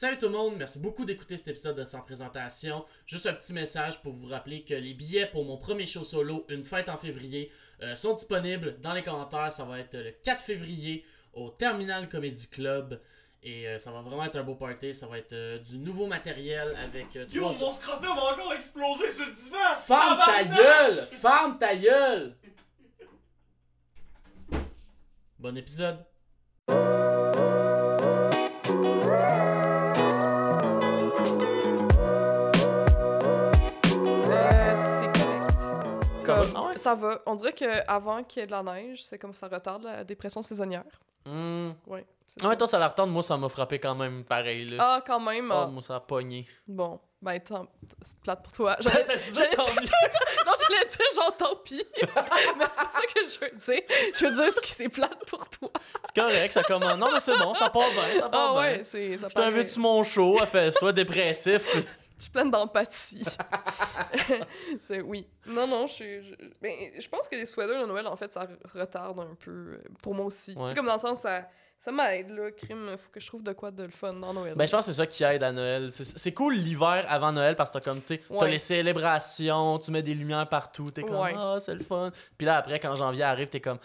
Salut tout le monde, merci beaucoup d'écouter cet épisode de Sans Présentation. Juste un petit message pour vous rappeler que les billets pour mon premier show solo, Une fête en février, euh, sont disponibles dans les commentaires. Ça va être le 4 février au Terminal Comedy Club. Et euh, ça va vraiment être un beau party. Ça va être euh, du nouveau matériel avec euh, Yo, trois- mon scrotum va encore exploser sur le divan! Ferme ta gueule! Ferme ta gueule! Bon épisode. Ça va. On dirait qu'avant qu'il y ait de la neige, c'est comme ça retarde la dépression saisonnière. Hmm. Ouais. c'est Ouais, toi, ça la retente. Moi, ça m'a frappé quand même pareil. Là. Ah, quand même. Ah, ah. moi, ça a pogné. Bon, ben, tant... c'est plate pour toi. J'allais dire- non, j'allais dire genre tant pis. mais c'est pas ça que je veux dire. Je veux dire ce qui c'est plate pour toi. C'est correct, ça commence. Non, mais c'est bon, ça part bien, ça part Ah bien. ouais, c'est ça Je t'invite sur mon show, elle fait soit dépressif? Je suis pleine d'empathie. oui. Non, non, je suis. Je, ben, je pense que les sweaters de Noël, en fait, ça re- retarde un peu. Pour moi aussi. Ouais. Tu sais, comme dans le sens, ça, ça m'aide, là. Crime, faut que je trouve de quoi de le fun dans Noël. Ben, je pense que c'est ça qui aide à Noël. C'est- cool l'hiver avant Noël parce que t'as comme, tu sais, t'as les célébrations, tu mets des lumières partout, t'es comme, Ouais. ah, c'est le fun. Puis là, après, quand janvier arrive, t'es comme,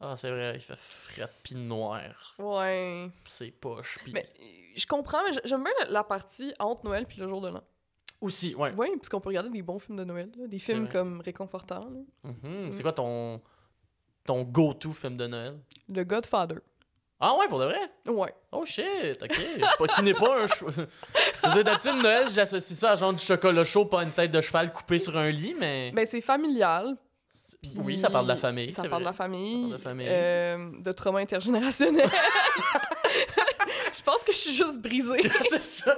ah, c'est vrai, il fait fret pis noir. Ouais. C'est poche. Pis... Mais je comprends, mais j'aime bien la, la partie entre Noël puis le jour de l'an. Aussi, ouais. Oui, parce qu'on peut regarder des bons films de Noël, là, des C'est films comme réconfortants. là. Mhm. Mm. C'est quoi ton, ton go-to film de Noël? Le Godfather. Ah ouais, pour de vrai? Ouais. Oh shit, ok. C'est pas qui n'est pas un veux dire, d'habitude, Noël, j'associe ça à genre du chocolat chaud, pas une tête de cheval coupée sur un lit, mais. Ben, c'est familial. Puis oui, ça parle de la famille. Ça parle de la famille. parle de famille. euh, de trauma intergénérationnel. je pense que je suis juste brisée. c'est ça.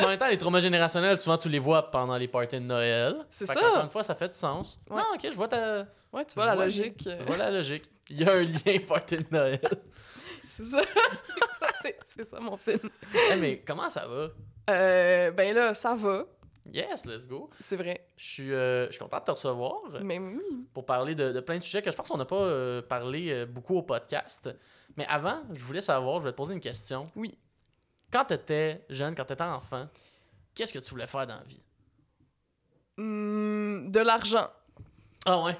En même temps, les traumas générationnels, souvent, tu les vois pendant les parties de Noël. C'est ça. qu'encore une fois, ça fait du sens. Ouais. Non, ok, je vois ta. Ouais, tu vois je la vois logique. euh, Je vois la logique. Il y a un lien party de Noël. C'est ça. c'est c'est ça mon film. Eh, mais comment ça va? Euh, ben là, ça va. Yes, let's go. C'est vrai. Je suis, euh, je suis content de te recevoir. Mais oui. pour parler de, de plein de sujets que je pense qu'on n'a pas euh, parlé euh, beaucoup au podcast. Mais avant, je voulais savoir, je voulais te poser une question. Oui. Quand tu étais jeune, quand tu étais enfant, qu'est-ce que tu voulais faire dans la vie? Hmm, de l'argent. Ah ouais?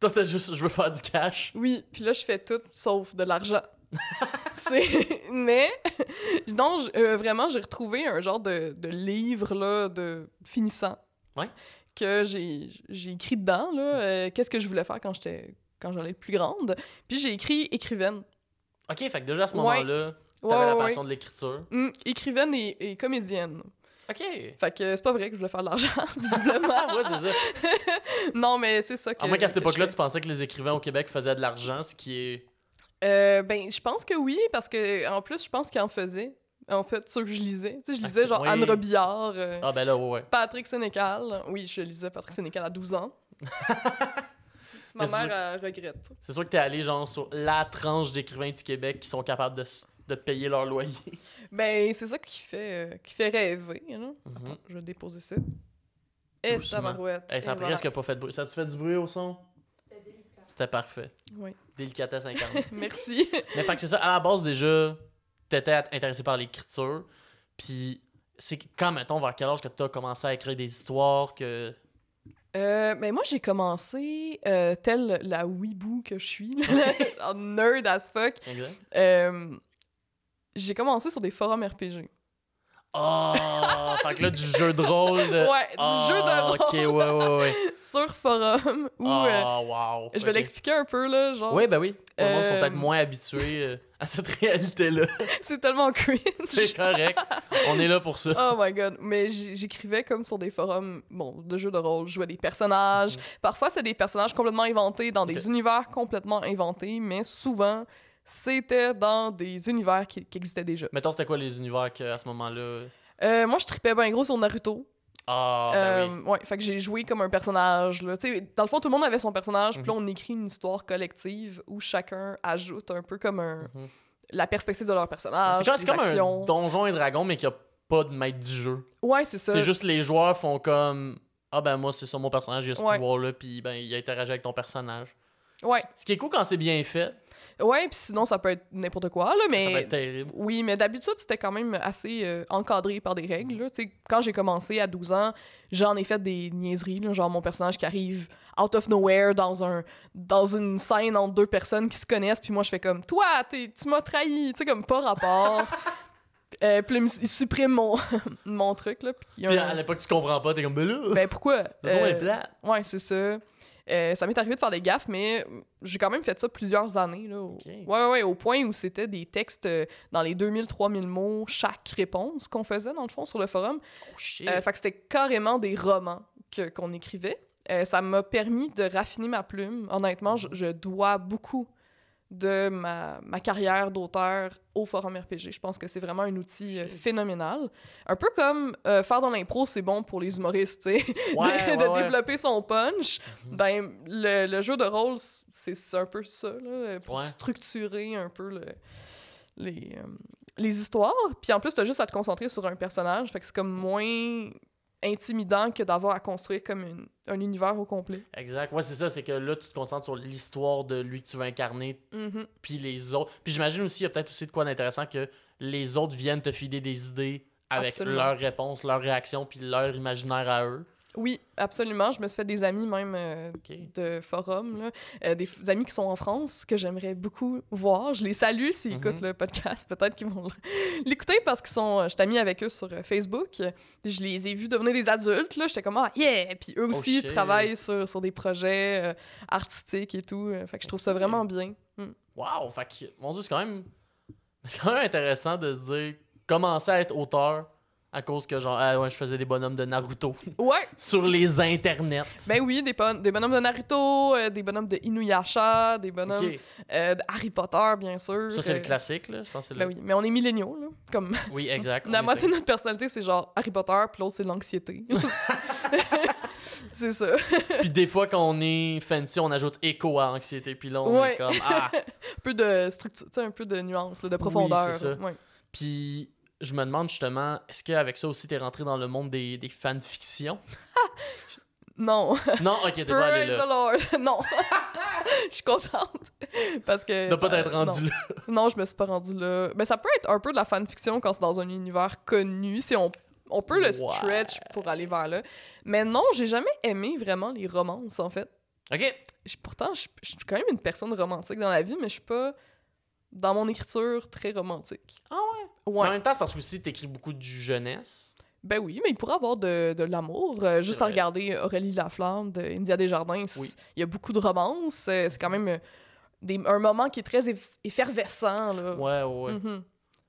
Toi, c'était juste, je veux faire du cash. Oui, puis là, je fais tout sauf de l'argent. c'est mais non euh, vraiment j'ai retrouvé un genre de, de livre là de finissant Ouais. que j'ai j'ai écrit dedans là euh, qu'est-ce que je voulais faire quand j'étais quand j'allais plus grande puis j'ai écrit écrivaine Ok, fait que déjà à ce Ouais. moment-là, t'avais Ouais, la ouais, passion de l'écriture. Hmm, écrivaine et, et comédienne Ok. fait que c'est pas vrai que je voulais faire de l'argent visiblement ouais, c'est ça. non mais c'est ça que À moins qu'à cette époque-là, tu pensais que les écrivains au Québec faisaient de l'argent, ce qui est. Euh, ben, je pense que oui, parce que en plus, je pense qu'il en faisait. En fait, ceux que je lisais. Tu sais, je lisais Ok, genre oui. Anne Robillard, euh, Ah ben là, ouais, ouais. Patrick Sénécal. Oui, je lisais Patrick Sénécal à 12 ans. Ma Mais mère elle regrette. C'est sûr que t'es allé genre sur la tranche d'écrivains du Québec qui sont capables de, de payer leur loyer. Ben, c'est ça qui fait, euh, qui fait rêver. Mhm. Attends, je vais déposer ça. Et Doucement. tabarouette. Hey, ça a voilà. presque pas fait de bruit. Ça a-tu fait du bruit au son? C'était parfait. Oui. Délicatesse 50. Merci. Mais fait que c'est ça, à la base déjà, t'étais intéressé par l'écriture. Puis c'est quand, mettons, vers quel âge que t'as commencé à écrire des histoires que. Euh, ben moi, j'ai commencé, euh, telle la weeboo que je suis, en nerd as fuck. Exact. Euh, j'ai commencé sur des forums RPG. Oh! fait que là, du jeu de rôle de. Ouais, du Ah, jeu de rôle. Ok, ouais, ouais, ouais. sur forum où Oh, euh, wow. je vais l'expliquer un peu là genre Oui, ben oui. Le monde sont Euh, peut-être moins habitués euh, à cette réalité-là. c'est tellement cringe c'est correct. On est là pour ça. oh my god mais j'écrivais comme sur des forums bon de jeux de rôle je jouais des personnages parfois c'est des personnages complètement inventés dans des univers complètement inventés mais souvent c'était dans des univers qui, qui existaient déjà Mettons, c'était quoi les univers que, à ce moment-là? Euh, moi je tripais bien gros sur Naruto Ah, ben Euh, oui. ouais fait que j'ai joué comme un personnage là tu sais dans le fond tout le monde avait son personnage puis là Mhm. on écrit une histoire collective où chacun ajoute un peu comme un Mhm. la perspective de leur personnage. C'est comme, un donjon et dragon, mais qui a pas de maître du jeu. Ouais, c'est ça. C'est juste les joueurs font comme Ah ben moi, c'est ça mon personnage, il a ce Ouais. pouvoir-là, puis ben il interagit avec ton personnage. Ouais. Ce qui est cool quand c'est bien fait, Ouais, puis sinon, ça peut être n'importe quoi, là, mais... Ça va être terrible. Oui, mais d'habitude, c'était quand même assez euh, encadré par des règles. là. Tu sais, Quand j'ai commencé à 12 ans, j'en ai fait des niaiseries. là, genre mon personnage qui arrive out of nowhere dans, un, dans une scène entre deux personnes qui se connaissent, puis moi, je fais comme « Toi, tu m'as trahi! » Tu sais, comme pas rapport. Euh, puis il supprime mon, mon truc, là. Puis un- à l'époque, tu comprends pas, t'es comme, ben là, Ben pourquoi? le nom est Euh, plat. Ouais, c'est ça. Euh, ça m'est arrivé de faire des gaffes, mais j'ai quand même fait ça plusieurs années. Là, au... Ouais, ouais, au point où c'était des textes euh, dans les 2000-3000 mots chaque réponse qu'on faisait, dans le fond, sur le forum. Oh shit. Euh, fait que c'était carrément des romans que- qu'on écrivait. Ça m'a permis de raffiner ma plume. Honnêtement, je, je dois beaucoup de ma, ma carrière d'auteur au forum RPG. Je pense que c'est vraiment un outil euh, phénoménal. Un peu comme euh, faire de l'impro, c'est bon pour les humoristes, tu sais. Ouais, de, ouais, de ouais. développer son punch. Mhm. Ben, le, le jeu de rôle, c'est un peu ça, là, pour Ouais. structurer un peu le- les, euh, les histoires. Puis en plus, t'as juste à te concentrer sur un personnage, fait que c'est comme moins intimidant que d'avoir à construire comme une- un univers au complet. Exact. Ouais, c'est ça, c'est que là, tu te concentres sur l'histoire de lui que tu veux incarner, Mhm. puis les autres. Puis j'imagine aussi, il y a peut-être aussi de quoi d'intéressant que les autres viennent te filer des idées avec Absolument. leurs réponses, leurs réactions, puis leur imaginaire à eux. Oui, absolument. Je me suis fait des amis même euh, de forum, là. Euh, des amis qui sont en France que j'aimerais beaucoup voir. Je les salue s'ils Mhm. écoutent le podcast. Peut-être qu'ils vont l'écouter parce qu'ils sont. euh, Je suis amie avec eux sur euh, Facebook. Puis je les ai vus devenir des adultes. Là, j'étais comme ah yeah. Puis eux aussi shit. travaillent sur, sur des projets euh, artistiques et tout. Fait que je trouve ça vraiment bien. Mm. Wow! Fait que, mon dieu, c'est quand même. C'est quand même intéressant de se dire, commencer à être auteur à cause que, genre, ah ouais, je faisais des bonhommes de Naruto Ouais. sur les internets. Ben oui, des, bon- des bonhommes de Naruto, euh, des bonhommes de Inuyasha, des bonhommes Ok. euh, de Harry Potter, bien sûr. Ça, c'est Euh, le classique, là. Je pense que c'est Ben le... oui, mais on est milléniaux, là. Comme oui. exact. La moitié de notre personnalité, c'est genre Harry Potter, puis l'autre, c'est l'anxiété. c'est ça. Puis des fois, quand on est fancy, on ajoute écho à anxiété. Puis là, on Ouais. est comme, ah! un peu de structure, un peu de nuance, là, de profondeur. c'est ça. Ouais. Puis je me demande justement, est-ce qu'avec ça aussi, t'es rentré dans le monde des, des fanfictions? Non. non, ok, t'es pas allé là. the Lord. non. Je suis contente. Parce que. De pas t'être rendu non. là. Non, je me suis pas rendue là. Ben, ça peut être un peu de la fanfiction quand c'est dans un univers connu, si on, on peut le Ouais. stretch pour aller vers là. Mais non, j'ai jamais aimé vraiment les romances, en fait. Ok. Je- pourtant, je, je suis quand même une personne romantique dans la vie, mais je suis pas dans mon écriture très romantique. Ah ouais? Mais En Ouais. même temps, c'est parce que aussi, t'écris beaucoup du jeunesse. Ben oui, mais il pourrait avoir de, de l'amour. Euh, juste à regarder Aurélie Laflamme de India Desjardins, Oui. il y a beaucoup de romances. Euh, C'est quand même euh, des, un moment qui est très eff- effervescent. Là. Ouais, ouais, ouais. Mhm.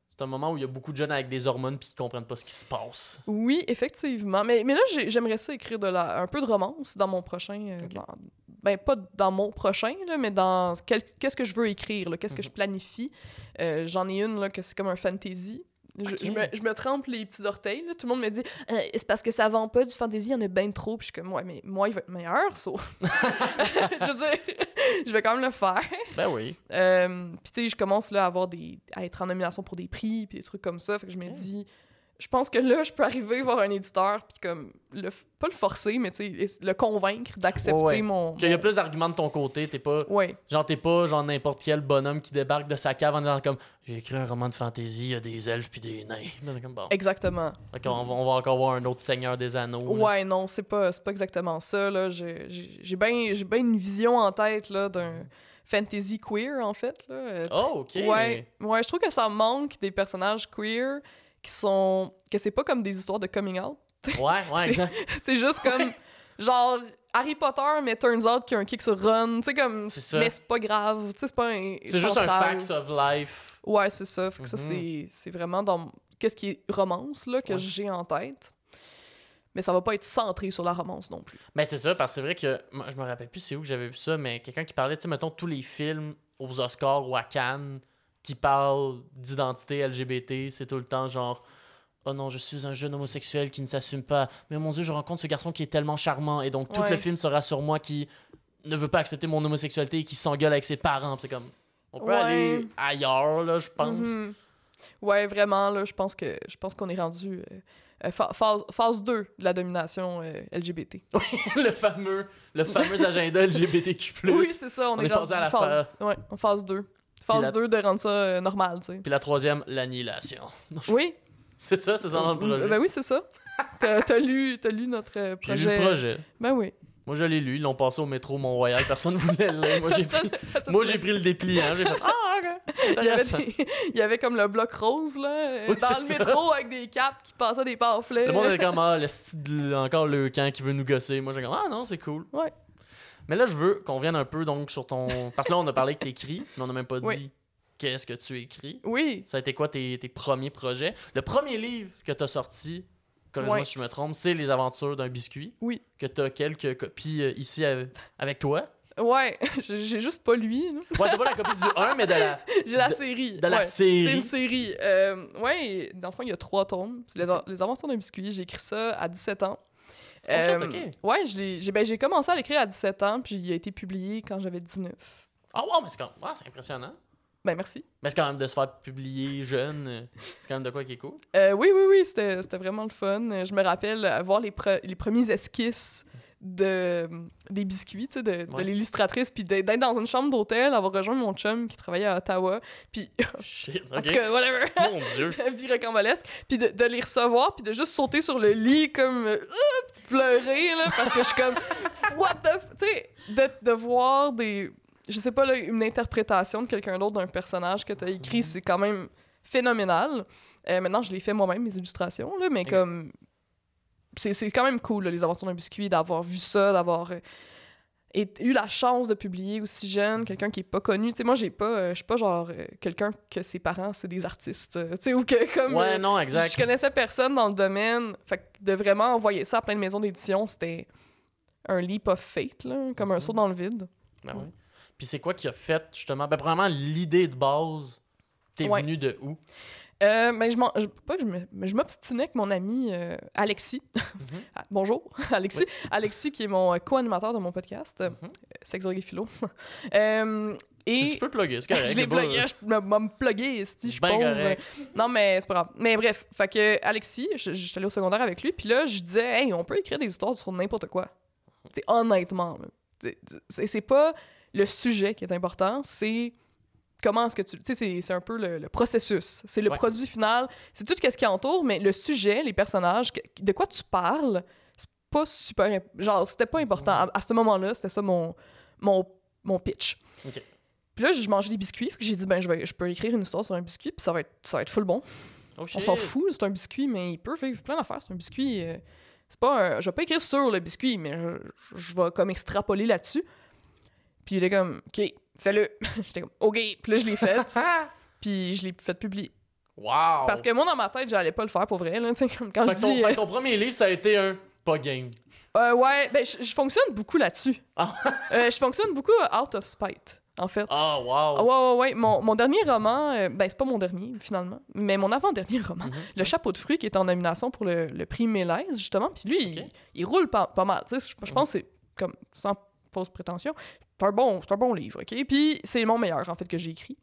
C'est un moment où il y a beaucoup de jeunes avec des hormones puis qui comprennent pas ce qui se passe. Oui, effectivement. Mais, mais là, j'ai- j'aimerais ça écrire de la, un peu de romance dans mon prochain. euh, dans- ben, pas dans mon prochain, là, mais dans qu'est-ce que je veux écrire, qu'est-ce que Mhm. je planifie. Euh, J'en ai une là, que c'est comme un fantasy. Je, me, je me trempe les petits orteils. là. Tout le monde me dit Euh, c'est parce que ça vend pas du fantasy, il y en a bien trop. Puis je suis comme, ouais, mais moi, il va être meilleur, ça. je veux dire, je vais quand même le faire. Ben oui. Euh, puis tu sais, je commence là à avoir des à être en nomination pour des prix puis des trucs comme ça, fait que je me dis je pense que là je peux arriver voir un éditeur puis comme le pas le forcer mais tu sais le convaincre d'accepter Ouais, ouais. mon, Qu'il y a plus d'arguments de ton côté, t'es pas. Ouais, Genre, t'es pas genre n'importe quel bonhomme qui débarque de sa cave en disant comme J'ai écrit un roman de fantasy, il y a des elfes puis des nains. Bon. exactement. On, va, on va encore voir un autre Seigneur des Anneaux. là. Ouais, non, c'est pas c'est pas exactement ça là, j'ai bien j'ai bien une vision en tête là d'un fantasy queer en fait là. Euh, Oh, ok. Ouais, ouais, je trouve que ça manque des personnages queer qui sont que c'est pas comme des histoires de coming out. Ouais, ouais, C'est- exact. c'est juste comme genre Harry Potter mais turns out qu'il y a un kick sur Ron, tu sais comme ça. mais c'est pas grave, tu sais c'est pas un C'est juste un facts of life. Ouais, c'est ça, fait que ça Mhm. c'est c'est vraiment dans qu'est-ce qui est romance là que Ouais. j'ai en tête. Mais ça va pas être centré sur la romance non plus. Mais c'est ça, parce que c'est vrai que. moi, je me rappelle plus c'est où que j'avais vu ça, mais quelqu'un qui parlait, tu sais, mettons, tous les films aux Oscars ou à Cannes qui parlent d'identité LGBT, c'est tout le temps genre. Oh non, je suis un jeune homosexuel qui ne s'assume pas. Mais mon Dieu, je rencontre ce garçon qui est tellement charmant. Et donc, tout Ouais. le film sera sur moi qui ne veut pas accepter mon homosexualité et qui s'engueule avec ses parents. C'est comme. On peut Ouais. aller ailleurs, là, je pense. Mhm. Ouais, vraiment là, je pense que je pense qu'on est rendu euh, euh, pha- phase, phase 2 de la domination euh, LGBT. le fameux, le fameux agenda LGBTQ. Oui, c'est ça, on, On est, est rendu à la phase, ouais, en phase 2. Phase la- 2 de rendre ça euh, normal, tu sais. Puis la troisième, l'annihilation. Oui. C'est ça, c'est ça dans le projet. Ben oui, c'est ça. T'as lu, notre euh, J'ai lu projet. le projet. Ben oui. Moi, je l'ai lu. Ils l'ont passé au métro Mont-Royal. Personne ne voulait le lire. Moi, j'ai pris, moi, le dépliant. J'ai fait Ah, ok. il y, avait Intéressant. des- il y avait comme le bloc rose, là, Oui, dans le ça. métro avec des capes qui passaient des pamphlets. Le monde était comme Ah, le style, encore le camp qui veut nous gosser. Moi, j'ai comme Ah, non, c'est cool. Ouais. Mais là, je veux qu'on vienne un peu donc sur ton. Parce que là, on a parlé que t'écris, mais on n'a même pas dit qu'est-ce que tu écris. Oui. Ça a été quoi tes, tes premiers projets? Le premier livre que tu as sorti, corrige-moi si je me trompe, c'est Les aventures d'un biscuit. Oui. Que tu as quelques copies euh, ici avec toi. Ouais, j'ai juste pas lui. là. Ouais, t'as pas la copie du 1, mais de la. J'ai la série. de la ouais. série. C'est une série. Euh, ouais, dans le fond, il y a trois tomes. Les, les aventures d'un biscuit. J'ai écrit ça à 17 ans. Oh shit, Euh, ok. Ouais, je l'ai- j'ai ben, j'ai commencé à l'écrire à 17 ans, puis il a été publié quand j'avais 19. Ah, wow, mais c'est quand... ah, impressionnant. Ben, merci. Mais c'est quand même de se faire publier jeune, euh, c'est quand même de quoi qui est cool. Euh, oui, oui, oui, c'était vraiment le fun. Je me rappelle euh, voir les, pre- les premiers esquisses de, des biscuits, tu sais, de, l'illustratrice, puis d'être dans une chambre d'hôtel, avoir rejoint mon chum qui travaillait à Ottawa, puis Shit, en tout cas, whatever, Mon dieu. vie rocambolesque, puis de, de les recevoir, puis de juste sauter sur le lit comme euh, pleurer, là, parce que je suis comme, what the... Tu sais, de, de voir des... Je sais pas, là, une interprétation de quelqu'un d'autre d'un personnage que tu as écrit, c'est quand même phénoménal. Euh, maintenant, je l'ai fait moi-même, mes illustrations, là, mais comme... C'est c'est quand même cool, là, les aventures d'un biscuit, d'avoir vu ça, d'avoir... euh, eu la chance de publier aussi jeune, quelqu'un qui est pas connu. Tu sais, moi, j'ai pas... euh, je suis pas genre euh, quelqu'un que ses parents, c'est des artistes. tu sais, ou que comme... Ouais, non, exact. je connaissais personne dans le domaine. Fait que de vraiment envoyer ça à plein de maisons d'édition, c'était un leap of fate, là, comme un Mhm. saut dans le vide. Ben ouais. Puis c'est quoi qui a fait, justement, ben probablement l'idée de base, t'es Ouais. venu de où? Euh, ben, je je- pas que je me- je m'obstinais avec mon ami euh, Alexis. Mhm. Ah, bonjour, Alexis. Alexis, qui est mon euh, co-animateur de mon podcast, Mhm. Sex, Drogue et Philo. Euh, et Tu, tu peux plugger, c'est correct. je l'ai pas- plugué, je me, me plugué, si je Ben. Non, mais c'est pas grave. Mais bref, fait que Alexis, je- j'étais allé au secondaire avec lui, puis là, je disais, hey, on peut écrire des histoires sur n'importe quoi. C'est honnêtement, c'est c'est pas le sujet qui est important, c'est comment est-ce que tu. Tu sais, c'est- un peu le, le processus. C'est le Ouais. produit final. C'est tout ce qui entoure, mais le sujet, les personnages, de quoi tu parles, c'est pas super. Genre, c'était pas important. À, à ce moment-là, c'était ça mon, mon, mon pitch. Puis là, je mangeais des biscuits. J'ai dit, ben, je, vais, je peux écrire une histoire sur un biscuit, puis ça va être, ça va être full bon. Oh On s'en fout, c'est un biscuit, mais il peut vivre plein d'affaires. C'est un biscuit. euh, c'est pas un- Je vais pas écrire sur le biscuit, mais je, je vais comme extrapoler là-dessus. Puis il est comme, OK, fais-le. J'étais comme, OK. Puis là, je l'ai fait. puis je l'ai fait publier. Wow! Parce que moi, dans ma tête, j'allais pas le faire pour vrai. Là, tu sais, comme quand Fait je ton, dis. fait euh, ton premier livre, ça a été un pas game. euh, ouais, ben, je, je fonctionne beaucoup là-dessus. Ah. Euh, je fonctionne beaucoup euh, out of spite, en fait. Ah, wow! Ah ouais, ouais, ouais. Mon, mon dernier roman, euh, ben c'est pas mon dernier, finalement, mais mon avant-dernier roman, Mhm. Le chapeau de fruits, qui est en nomination pour le, le prix Mélaise, justement. Puis lui, il, il roule pas, pas mal. Tu sais, je, je pense que c'est comme, sans fausse prétention, c'est un, bon, c'est un bon livre, OK? Puis c'est mon meilleur, en fait, que j'ai écrit.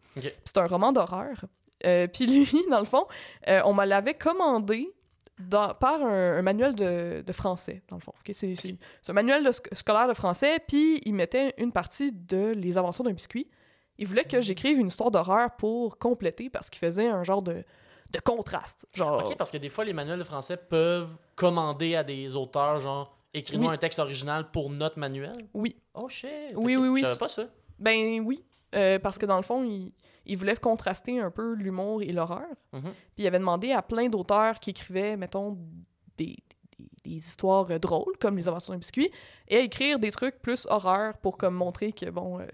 C'est un roman d'horreur. Euh, puis lui, dans le fond, euh, on me l'avait commandé dans- par un, un manuel de, de français, dans le fond. OK? C'est c'est un manuel de sc- scolaire de français, puis il mettait une partie de Les aventures d'un biscuit. Il voulait que j'écrive une histoire d'horreur pour compléter, parce qu'il faisait un genre de, de contraste. Genre, Ok, parce que des fois, les manuels de français peuvent commander à des auteurs, genre, écris-nous Oui. un texte original pour notre manuel. oui. Oh shit! Oui, ok. oui, oui. Je savais pas ça. Ben oui, euh, parce que dans le fond, il, il voulait contraster un peu l'humour et l'horreur. Mhm. Puis il avait demandé à plein d'auteurs qui écrivaient, mettons, des, des, des histoires euh, drôles, comme Les Aventures d'un biscuit, et à écrire des trucs plus horreur pour comme montrer que, bon, euh,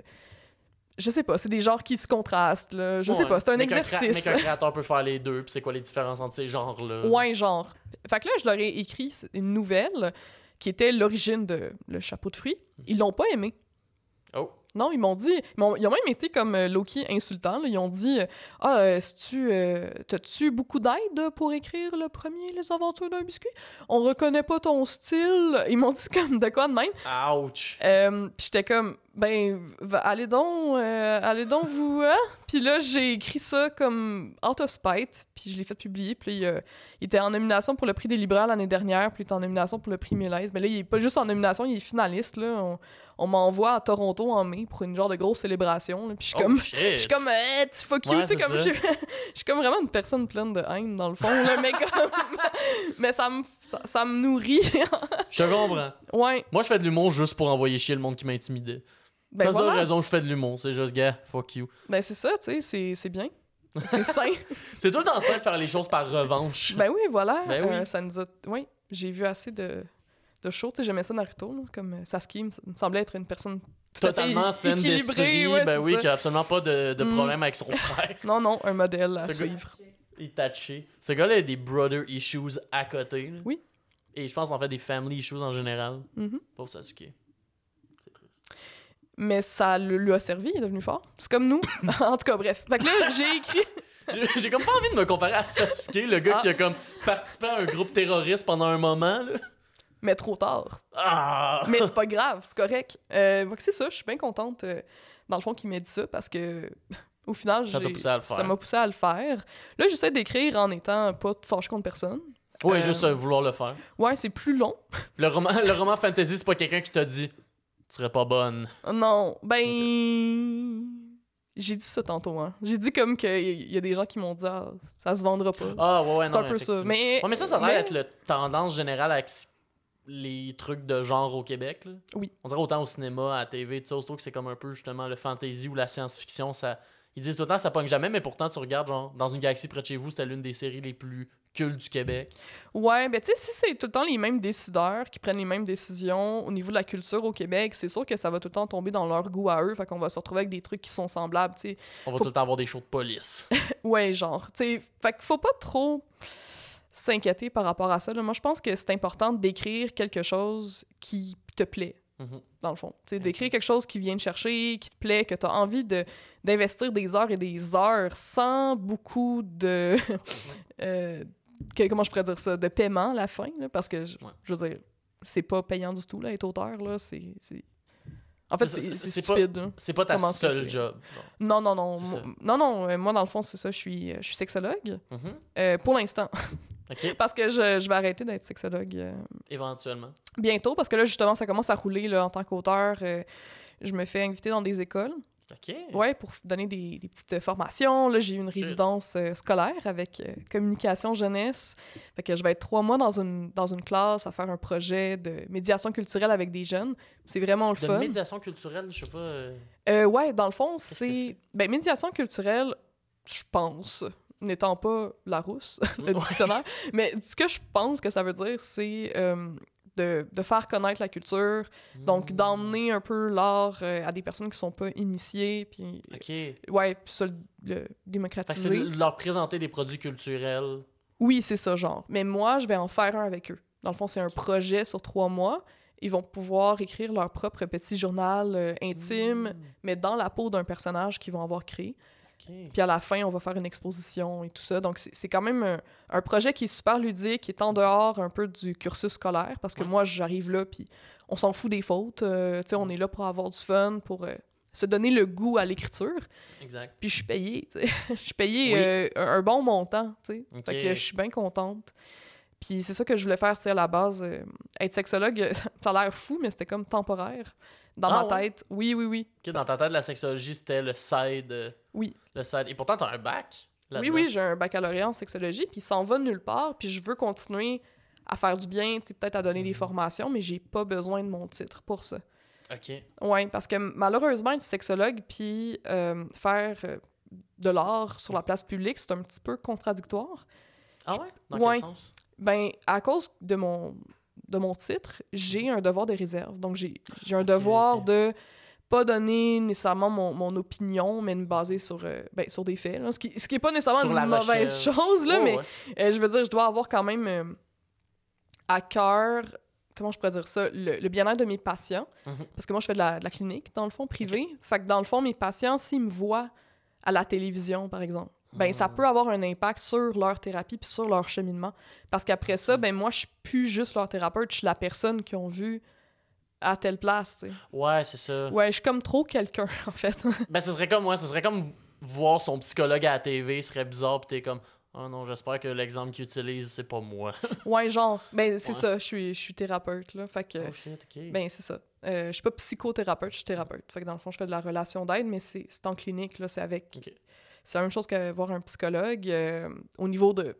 je sais pas, c'est des genres qui se contrastent, là. Je sais Ouais. pas, c'est un Mais exercice. Mais qu'un créateur peut faire les deux, puis c'est quoi les différences entre ces genres-là? Ouais, genre. Fait que là, je leur ai écrit une nouvelle qui était l'origine de Le Chapeau de fruits. Ils l'ont pas aimé. Oh! Non, ils m'ont dit. Ils, ont même été comme euh, Loki insultant. là. Ils ont dit euh, Ah, euh, tu t'as-tu beaucoup d'aide pour écrire le premier Les Aventures d'un biscuit? On reconnaît pas ton style. Ils m'ont dit comme de quoi de même? Ouch! Euh, puis j'étais comme Ben, allez donc, euh, allez donc vous. Hein? Puis là, j'ai écrit ça comme out of spite. Puis je l'ai fait publier. Puis il, euh, il était en nomination pour le prix des libraires l'année dernière. Puis il était en nomination pour le prix Mélaise. Mais là, il est pas juste en nomination, il est finaliste. Là. On, on m'envoie à Toronto en mai pour une genre de grosse célébration. là, Puis je suis Oh, comme. shit. Je suis comme, eh, tu fuck you, tu comme je suis- comme vraiment une personne pleine de haine dans le fond, là, mais comme, mais ça me, ça, ça me nourrit, Je te comprends. ouais, Moi, je fais de l'humour juste pour envoyer chier le monde qui m'intimidait. ben T'as voilà. raison, je fais de l'humour. C'est juste, gars, fuck you. ben c'est ça, tu sais, c'est, bien, c'est sain, C'est tout le temps ça de faire les choses par revanche. ben oui, voilà, Ben oui. euh, ça nous a, oui, j'ai vu assez de, de shows, tu sais, j'aimais ça Naruto, là, comme euh, Sasuke, me me semblait être une personne Totalement saine d'esprit. ouais, ben oui, ça. qui a absolument pas de, de Mm. problème avec son frère. Non, non, un modèle à Ce suivre. Itachi. Ce gars-là a des brother issues à côté. là. Oui. Et je pense en fait des family issues en général. Mhm. Pauvre Sasuke. C'est triste. Mais ça lui a servi, il est devenu fort. C'est comme nous. en tout cas, bref. Fait que là, j'ai écrit. J'ai- J'ai comme pas envie de me comparer à Sasuke, le gars Ah. qui a comme participé à un groupe terroriste pendant un moment. Là. Mais trop tard. Ah! Mais c'est pas grave, c'est correct. Euh, c'est ça, je suis bien contente, euh, dans le fond, qu'il m'ait dit ça parce que, au final, Ça j'ai- poussé à le faire. ça m'a à le faire. Là, j'essaie d'écrire en étant pas fâché contre personne. Ouais, Euh, juste euh, vouloir le faire. Ouais, c'est plus long. Le roman, le roman fantasy, c'est pas quelqu'un qui t'a dit Tu serais pas bonne. Non, ben. J'ai dit ça tantôt, hein. J'ai dit comme qu'il y a des gens qui m'ont dit, ah, ça se vendra pas. Ah, ouais, ouais, c'est non. un peu ça. Mais, Ouais, mais ça, ça a l'air mais- d'être la tendance générale avec les trucs de genre au Québec. Là. Oui. On dirait autant au cinéma, à la TV, tout ça. Je trouve que c'est comme un peu justement le fantasy ou la science-fiction. Ça... Ils disent tout le temps ça pogne jamais, mais pourtant tu regardes genre dans une galaxie près de chez vous, c'était l'une des séries les plus cultes du Québec. Ouais, ben tu sais, si c'est tout le temps les mêmes décideurs qui prennent les mêmes décisions au niveau de la culture au Québec, c'est sûr que ça va tout le temps tomber dans leur goût à eux, fait qu'on va se retrouver avec des trucs qui sont semblables, tu sais. On va Faut- tout le temps avoir des shows de police. Ouais, genre, tu sais, fait qu'il faut pas trop s'inquiéter par rapport à ça. là. Moi, je pense que c'est important d'écrire quelque chose qui te plaît, Mhm. dans le fond. D'écrire quelque chose qui vient te chercher, qui te plaît, que tu as envie de d'investir des heures et des heures sans beaucoup de... euh, que- comment je pourrais dire ça? De paiement à la fin, là, parce que, Ouais. je veux dire, c'est pas payant du tout, là, être auteur, là, c'est... En fait, C'est- c'est pas- stupide. là. C'est pas ta seule job. Non, non, non. Non, non. euh, Moi, dans le fond, c'est ça. Je suis, je suis sexologue. Mhm. Euh, pour l'instant. Ok, Parce que je, je vais arrêter d'être sexologue euh, éventuellement. bientôt. Parce que là, justement, ça commence à rouler là, en tant qu'auteur. euh, je me fais inviter dans des écoles. Ok. Ouais, pour donner des, des petites formations. Là, j'ai eu une résidence euh, scolaire avec euh, communication jeunesse. Fait que je vais être trois mois dans une, dans une classe à faire un projet de médiation culturelle avec des jeunes. C'est vraiment le De fun. médiation culturelle, je sais pas. euh, Euh, ouais, dans le fond, c'est. Ben, médiation culturelle, je pense, n'étant pas la rousse, le dictionnaire, mais ce que je pense que ça veut dire, c'est euh, de, de faire connaître la culture, donc hmm, d'emmener un peu l'art euh, à des personnes qui sont pas initiées, puis. Ok. Fait Ouais, puis ça, le, le démocratiser. de leur présenter des produits culturels. Oui, c'est ça, genre. Mais moi, je vais en faire un avec eux. Dans le fond, c'est un projet sur trois mois. Ils vont pouvoir écrire leur propre petit journal euh, intime, Hmm, mais dans la peau d'un personnage qu'ils vont avoir créé. Puis à la fin, on va faire une exposition et tout ça. Donc, c'est quand même un, un projet qui est super ludique, qui est en dehors un peu du cursus scolaire, parce que Ouais. moi, j'arrive là, puis on s'en fout des fautes. euh, tu sais, on est là pour avoir du fun, pour euh, se donner le goût à l'écriture. Exact. Puis je suis payée, tu sais. Je suis payée Oui. euh, un, bon montant, tu sais. Ok. Fait que je suis bien contente. Puis c'est ça que je voulais faire, tu sais, à la base. être sexologue, ça a l'air fou, mais c'était comme temporaire. Dans Ah ma ouais? tête. Oui, oui, oui. Ok, dans ta tête, la sexologie, c'était le side. euh, Oui. Le side. Et pourtant, t'as un bac. Oui, là-dedans. oui, j'ai un baccalauréat en sexologie, puis ça en va nulle part, puis je veux continuer à faire du bien, tu sais, peut-être à donner des Mhm. formations, mais j'ai pas besoin de mon titre pour ça. Ok. Ouais, parce que malheureusement, être sexologue puis euh, faire euh, de l'art sur la place publique, c'est un petit peu contradictoire. Ah ouais? Dans Ouais. quel sens? Ben, à cause de mon, de mon titre, j'ai un devoir de réserve. Donc, j'ai j'ai un devoir ok. de pas donner nécessairement mon, mon opinion, mais me baser sur, euh, ben, sur des faits. là. Ce, qui, ce qui pas nécessairement Sur une mauvaise chose, là, Ouais, mais ouais. euh, je veux dire, je dois avoir quand même euh, à cœur, comment je pourrais dire ça, le, le bien-être de mes patients. Mhm. Parce que moi, je fais de la, de la clinique, dans le fond, privé. Fait que dans le fond, mes patients, s'ils me voient à la télévision, par exemple, ben ça Mhm. peut avoir un impact sur leur thérapie puis sur leur cheminement. Parce qu'après ça, Mhm. ben moi, je suis plus juste leur thérapeute, je suis la personne qu'ils ont vue à telle place, tu sais. Ouais, c'est ça. Ouais, je suis comme trop quelqu'un, en fait. Ben, ce serait comme, ouais, ce serait comme voir son psychologue à la TV, ce serait bizarre, pis t'es comme, Oh non, j'espère que l'exemple qu'il utilise, c'est pas moi. Ouais, genre. Ben, c'est Ouais. ça, je suis, je suis thérapeute, là. Fait que. oh shit. Ben, c'est ça. Euh, je suis pas psychothérapeute, je suis thérapeute. Fait que dans le fond, je fais de la relation d'aide, mais c'est en clinique, là. C'est avec. C'est la même chose que voir un psychologue euh, au niveau de.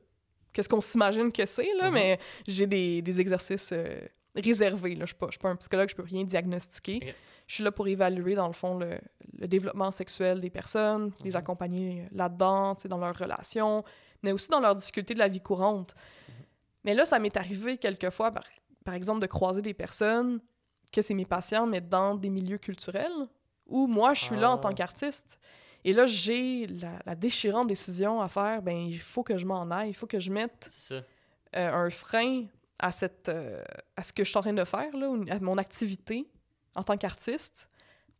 Qu'est-ce qu'on s'imagine que c'est, là, Mhm. mais j'ai des, des exercices euh, réservés, là. Je suis je suis pas un psychologue, je peux rien diagnostiquer. Je suis là pour évaluer, dans le fond, le, le développement sexuel des personnes, les Mhm. accompagner là-dedans, tu sais, dans leurs relations, mais aussi dans leurs difficultés de la vie courante. Mais là, ça m'est arrivé quelquefois, par, par exemple, de croiser des personnes que c'est mes patients, mais dans des milieux culturels, où moi, je suis là en Ah. tant qu'artiste. Et là, j'ai la, la déchirante décision à faire, ben il faut que je m'en aille, il faut que je mette euh, un frein à, cette, euh, à ce que je suis en train de faire, là, à mon activité en tant qu'artiste,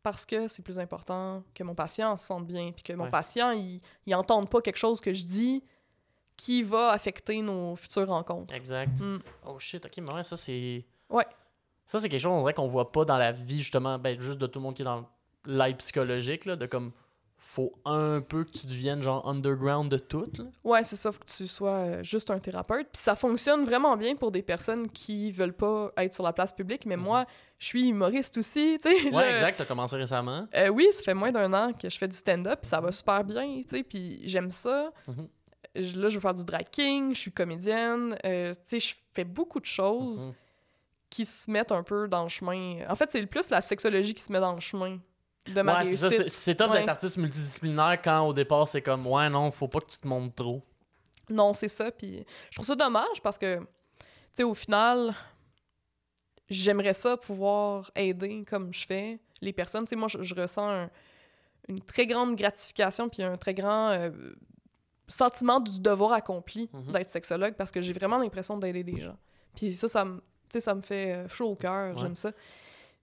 parce que c'est plus important que mon patient se sente bien, puis que mon Ouais. patient, il, il entende pas quelque chose que je dis qui va affecter nos futures rencontres. Exact. Mm. Oh shit, ok, mais ouais, ça c'est. Ouais. Ça c'est quelque chose, on dirait qu'on voit pas dans la vie, justement, ben juste de tout le monde qui est dans l'aide psychologique, là, de comme. Faut un peu que tu deviennes genre underground de tout, là. Ouais, c'est ça, faut que tu sois euh, juste un thérapeute. Puis ça fonctionne vraiment bien pour des personnes qui veulent pas être sur la place publique, mais Mhm. moi, je suis humoriste aussi, tu sais. Ouais, là. exact, t'as commencé récemment. Euh, oui, ça fait moins d'un an que je fais du stand-up, puis ça va super bien, tu sais, puis j'aime ça. Mhm. Je- Là, je veux faire du drag king, je suis comédienne, euh, tu sais, je fais beaucoup de choses Mhm. qui se mettent un peu dans le chemin. En fait, c'est le plus la sexologie qui se met dans le chemin de ma Ouais, réussite. c'est- c'est top Ouais. d'être artiste multidisciplinaire quand au départ c'est comme, ouais, non, faut pas que tu te montres trop. Non, c'est ça. Puis je trouve ça dommage parce que, tu sais, au final, j'aimerais ça pouvoir aider comme je fais les personnes. Tu sais, moi, je, je ressens un- une très grande gratification puis un très grand euh, sentiment du devoir accompli Mhm. d'être sexologue parce que j'ai vraiment l'impression d'aider des gens. Puis ça, ça me, tu sais, ça me fait euh, chaud au cœur. Ouais. J'aime ça.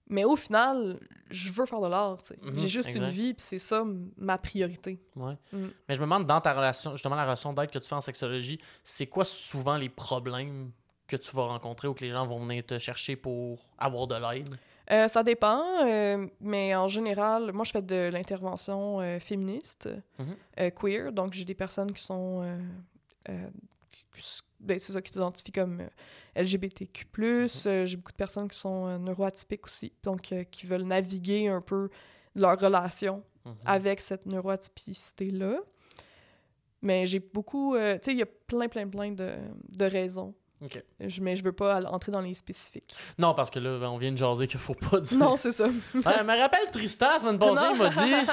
Mais au final, je veux faire de l'art. Mhm, J'ai juste une vie, puis c'est ça ma priorité. Ouais. Mm. Mais je me demande, dans ta relation, justement, la relation d'aide que tu fais en sexologie, c'est quoi souvent les problèmes que tu vas rencontrer ou que les gens vont venir te chercher pour avoir de l'aide? Euh, ça dépend, euh, mais en général, moi, je fais de l'intervention euh, féministe, Mhm. queer, donc j'ai des personnes qui sont... ben, c'est ça, qui s'identifient comme euh, LGBTQ+, euh, j'ai beaucoup de personnes qui sont euh, neuroatypiques aussi, donc qui veulent naviguer un peu leur relation Mhm. avec cette neuroatypicité-là. Mais j'ai beaucoup... tu sais, il y a plein, plein, plein de, de raisons. Ok. Je, mais je veux pas entrer dans les spécifiques. Non, parce que là, on vient de jaser qu'il faut pas dire. Non, c'est ça. Ouais, me rappelle Tristan, la semaine passée, Non. il m'a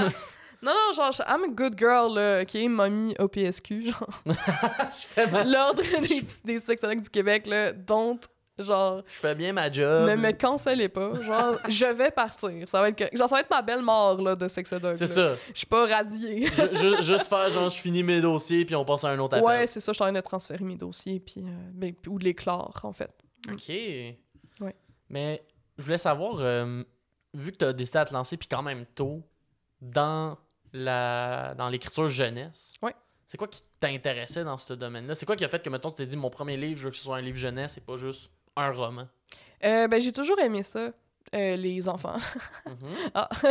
dit. Non, non, genre, je- I'm a good girl, là, OK, mamie OPSQ, genre, je, fais ma- l'Ordre des, des sexologues du Québec, là, don't, genre, je fais bien ma job. ne me cancellez pas, genre, je vais partir, ça va être, que- genre, ça va être ma belle mort, là, de sexologue, C'est ça. Je suis pas radiée. Ju- ju- juste faire genre, je finis mes dossiers, puis on passe à un autre appel. Ouais, c'est ça, je suis en train de transférer mes dossiers, puis, euh, ben, ou de les clore, en fait. Ok. Ouais. Mais je voulais savoir, euh, vu que tu as décidé à te lancer, puis quand même tôt, dans la dans l'écriture jeunesse, Ouais. c'est quoi qui t'intéressait dans ce domaine-là? C'est quoi qui a fait que, mettons, tu t'es dit, mon premier livre, je veux que ce soit un livre jeunesse et pas juste un roman? Euh, ben, j'ai toujours aimé ça, euh, les enfants. Mhm. Ah.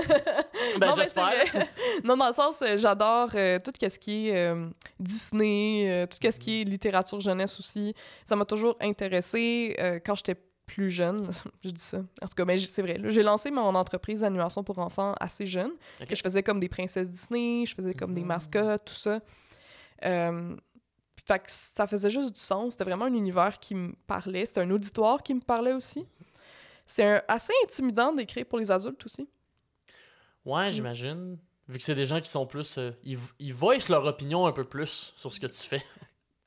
Ben, Non, j'espère. non, dans le sens, euh, j'adore euh, tout ce qui est euh, Disney, euh, tout ce qui est littérature jeunesse aussi. Ça m'a toujours intéressé euh, quand j'étais plus jeune. je dis ça. En tout cas, mais j- c'est vrai. J'ai lancé mon entreprise d'animation pour enfants assez jeune. Ok. que je faisais comme des princesses Disney, je faisais comme des Mhm. mascottes, tout ça. Euh, fait que ça faisait juste du sens. C'était vraiment un univers qui me parlait. C'était un auditoire qui me parlait aussi. C'est assez intimidant d'écrire pour les adultes aussi. Ouais, j'imagine. Vu que c'est des gens qui sont plus. euh, ils, ils voicent leur opinion un peu plus sur ce que tu fais.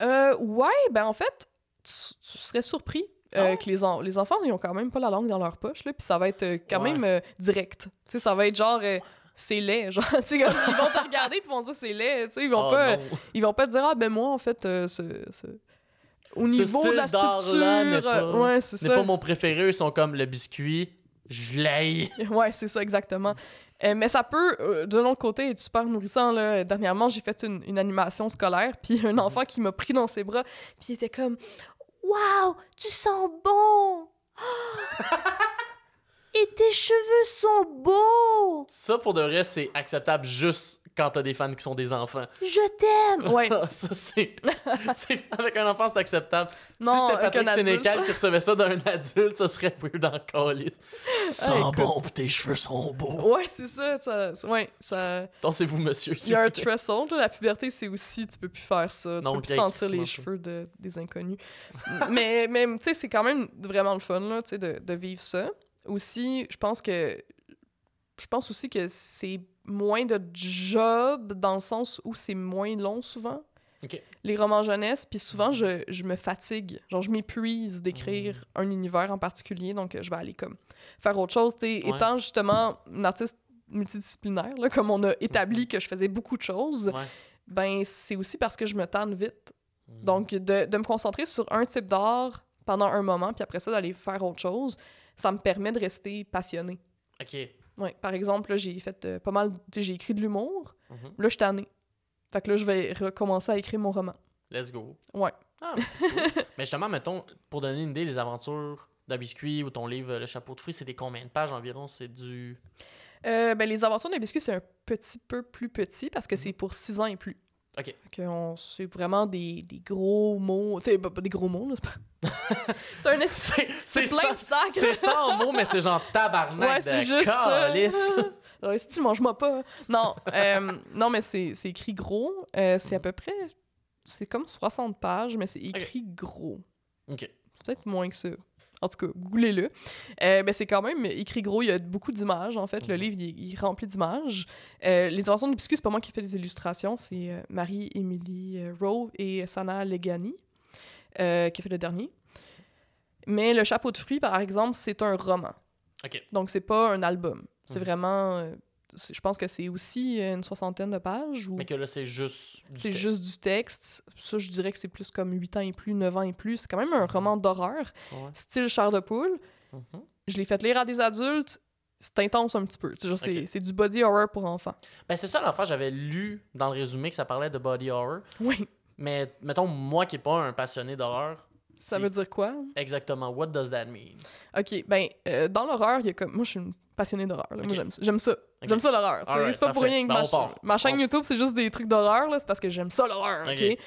Euh, ouais, ben en fait, tu, tu serais surpris euh, Ah que les, en- les enfants, ils ont quand même pas la langue dans leur poche, là, puis ça va être euh, quand Ouais. même euh, direct. Tu sais, ça va être genre, c'est laid, genre, tu sais, ils vont te regarder puis ils vont dire c'est laid, tu sais, ils vont Oh, pas, ils vont pas te dire, ah ben moi, en fait, ce, ce- au Ce niveau de la n'est structure, pas- ouais, c'est ça. pas mon préféré, ils sont comme le biscuit. Je l'ai. Ouais, c'est ça, exactement. Euh, mais ça peut, euh, de l'autre côté, être super nourrissant. Là. Dernièrement, j'ai fait une, une animation scolaire, puis un enfant qui m'a pris dans ses bras, puis il était comme « Waouh, tu sens bon! Et tes cheveux sont beaux! Ça, pour de vrai, c'est acceptable juste quand t'as des fans qui sont des enfants. Je t'aime! Ouais. ça, c'est. Avec un enfant, c'est acceptable. Non, si c'était avec Patrick un adulte. Sénécal qui recevait ça d'un adulte, ça serait weird encore. Écoute. bon, pis tes cheveux sont beaux. Ouais, c'est ça, ça. Ouais, ça. Dansez-vous, monsieur. Il y a un threshold, là, la puberté, c'est aussi, tu peux plus faire ça, tu Non, peux plus sentir les cheveux de, des inconnus. mais, mais tu sais, c'est quand même vraiment le fun, là, tu sais, de, de vivre ça. Aussi, je pense que, je pense aussi que c'est moins de job dans le sens où c'est moins long souvent. Les romans jeunesse, puis souvent, je, je me fatigue. Genre, je m'épuise d'écrire Mm. un univers en particulier, donc euh, je vais aller comme faire autre chose. Ouais. étant justement une artiste multidisciplinaire, là, comme on a établi que je faisais beaucoup de choses, Ouais. ben c'est aussi parce que je me tanne vite. Mm. Donc, de, de me concentrer sur un type d'art pendant un moment, puis après ça, d'aller faire autre chose, ça me permet de rester passionné. Ok. Ouais, par exemple, là, j'ai fait euh, pas mal... J'ai écrit de l'humour. Mhm. Là, je suis tannée. Fait que là, je vais recommencer à écrire mon roman. Let's go. Ouais. Ah, mais c'est cool. mais justement, mettons, pour donner une idée, les aventures de biscuit ou ton livre Le chapeau de fruits, c'est des combien de pages environ? C'est du. Euh, ben, les aventures de biscuits, c'est un petit peu plus petit parce que c'est pour 6 ans et plus. Ok. Fait que on- c'est vraiment des, des gros mots. Tu sais, pas des gros mots, là, c'est pas... c'est un... C'est plein de sacs! C'est ça en mots, mais c'est genre tabarnak Ouais, c'est juste calice. Ouais, si tu manges-moi pas. Non, euh, non mais c'est c'est écrit gros. Euh, c'est à peu près... C'est comme 60 pages, mais c'est écrit gros. Ok. Peut-être moins que ça. En tout cas, googlez-le. Euh, ben, c'est quand même écrit gros. Il y a beaucoup d'images, en fait. Le Mhm. livre, il, est- il est rempli d'images. Euh, les inventions de biscuits, c'est pas moi qui fais les illustrations. C'est euh, Marie-Émilie euh, Rowe et Sana Legani qui a fait le dernier. Mais Le chapeau de fruits, par exemple, c'est un roman. Ok. Donc, c'est pas un album. C'est Mhm. vraiment... je pense que c'est aussi une soixantaine de pages. Ou... Mais que là, c'est juste. du C'est juste du texte. Ça, je dirais que c'est plus comme 8 ans et plus, 9 ans et plus. C'est quand même un roman d'horreur, Ouais. style chair de poule. Mhm. Je l'ai fait lire à des adultes. C'est intense un petit peu. C'est- Ok. C'est du body horror pour enfants. Ben, c'est ça, l'enfant, j'avais lu dans le résumé que ça parlait de body horror. Oui. Mais mettons, moi qui n'ai pas un passionné d'horreur, Ça veut dire quoi? exactement what does that mean? Ok, ben, euh, dans l'horreur, il y a comme. Moi, je suis une passionnée d'horreur. là. Moi, Ok. j'aime ça. J'aime ça. J'aime ça l'horreur. c'est pas pour rien que Ben, ma, ma chaîne On- YouTube, c'est juste des trucs d'horreur. C'est parce que j'aime ça l'horreur. Ok? Ok.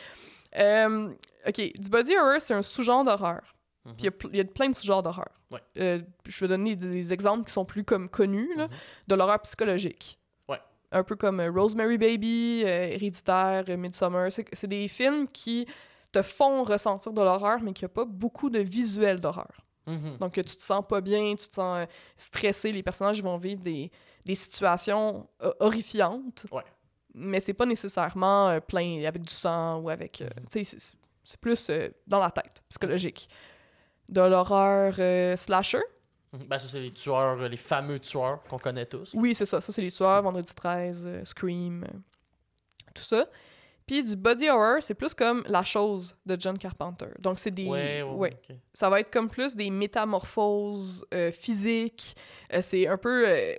Euh, ok, du body horror, c'est un sous-genre d'horreur. Mhm. Puis il y y, a plein de sous-genres d'horreur. Ouais. Euh, je vais donner des exemples qui sont plus comme connus là, Mhm. de l'horreur psychologique. Ouais. Un peu comme euh, Rosemary Baby, euh, Héréditaire, Midsommar. C'est des films qui te font ressentir de l'horreur, mais qui a pas beaucoup de visuels d'horreur. Mhm. Donc, tu te sens pas bien, tu te sens euh, stressé, les personnages vont vivre des, des situations euh, horrifiantes. Ouais. Mais c'est pas nécessairement euh, plein avec du sang ou avec. euh, tu sais, c'est- c'est plus dans la tête, psychologique. De l'horreur slasher. Mhm. Ben, ça, c'est les tueurs, les fameux tueurs qu'on connaît tous. Oui, c'est ça. Ça, c'est les soirs, Vendredi 13, euh, Scream, tout ça. Puis du body horror, c'est plus comme La chose de John Carpenter. Donc, c'est des. Ouais, ouais, ouais. ça va être comme plus des métamorphoses euh, physiques. Euh, c'est un peu. euh,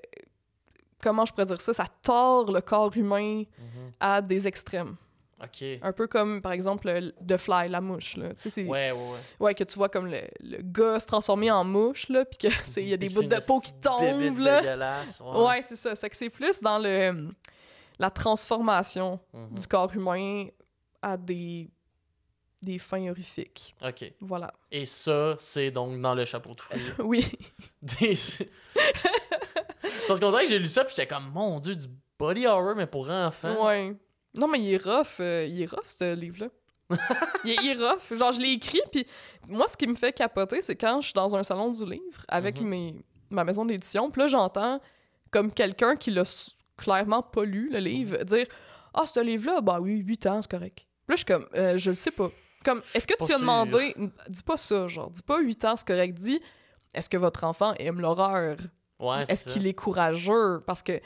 comment je pourrais dire ça? Ça tord le corps humain Mhm. à des extrêmes. Ok. Un peu comme, par exemple, le- The Fly, la mouche. Là. Tu sais, c'est- Ouais, ouais, ouais. ouais, que tu vois comme le, le gars se transformer en mouche, là, puis qu'il y a des bouts de peau qui tombent. Là. Ouais. Ouais, c'est ça. C'est que c'est plus dans le la transformation Mhm. du corps humain à des, des fins horrifiques. Ok. Voilà. Et ça, c'est donc dans le chapeau de fruits. Oui. Des... Parce qu'on dirait que j'ai lu ça, puis j'étais comme, mon dieu, du body horror, mais pour enfants. Ouais. Non, mais il est rough. euh, il est rough, ce livre-là. il, est, il est rough. Genre, je l'ai écrit, puis moi, ce qui me fait capoter, c'est quand je suis dans un salon du livre avec Mhm. mes, ma maison d'édition, puis là, j'entends comme quelqu'un qui l'a clairement pas lu, le livre, dire « Ah, ce livre-là, bah oui, 8 ans, c'est correct. » là, je suis comme Euh, Je le sais pas. » Comme, est-ce que tu as demandé... Dis pas ça, genre. Dis pas 8 ans, c'est correct. Dis « Est-ce que votre enfant aime l'horreur? » Ouais, Est-ce qu'il est courageux? Parce que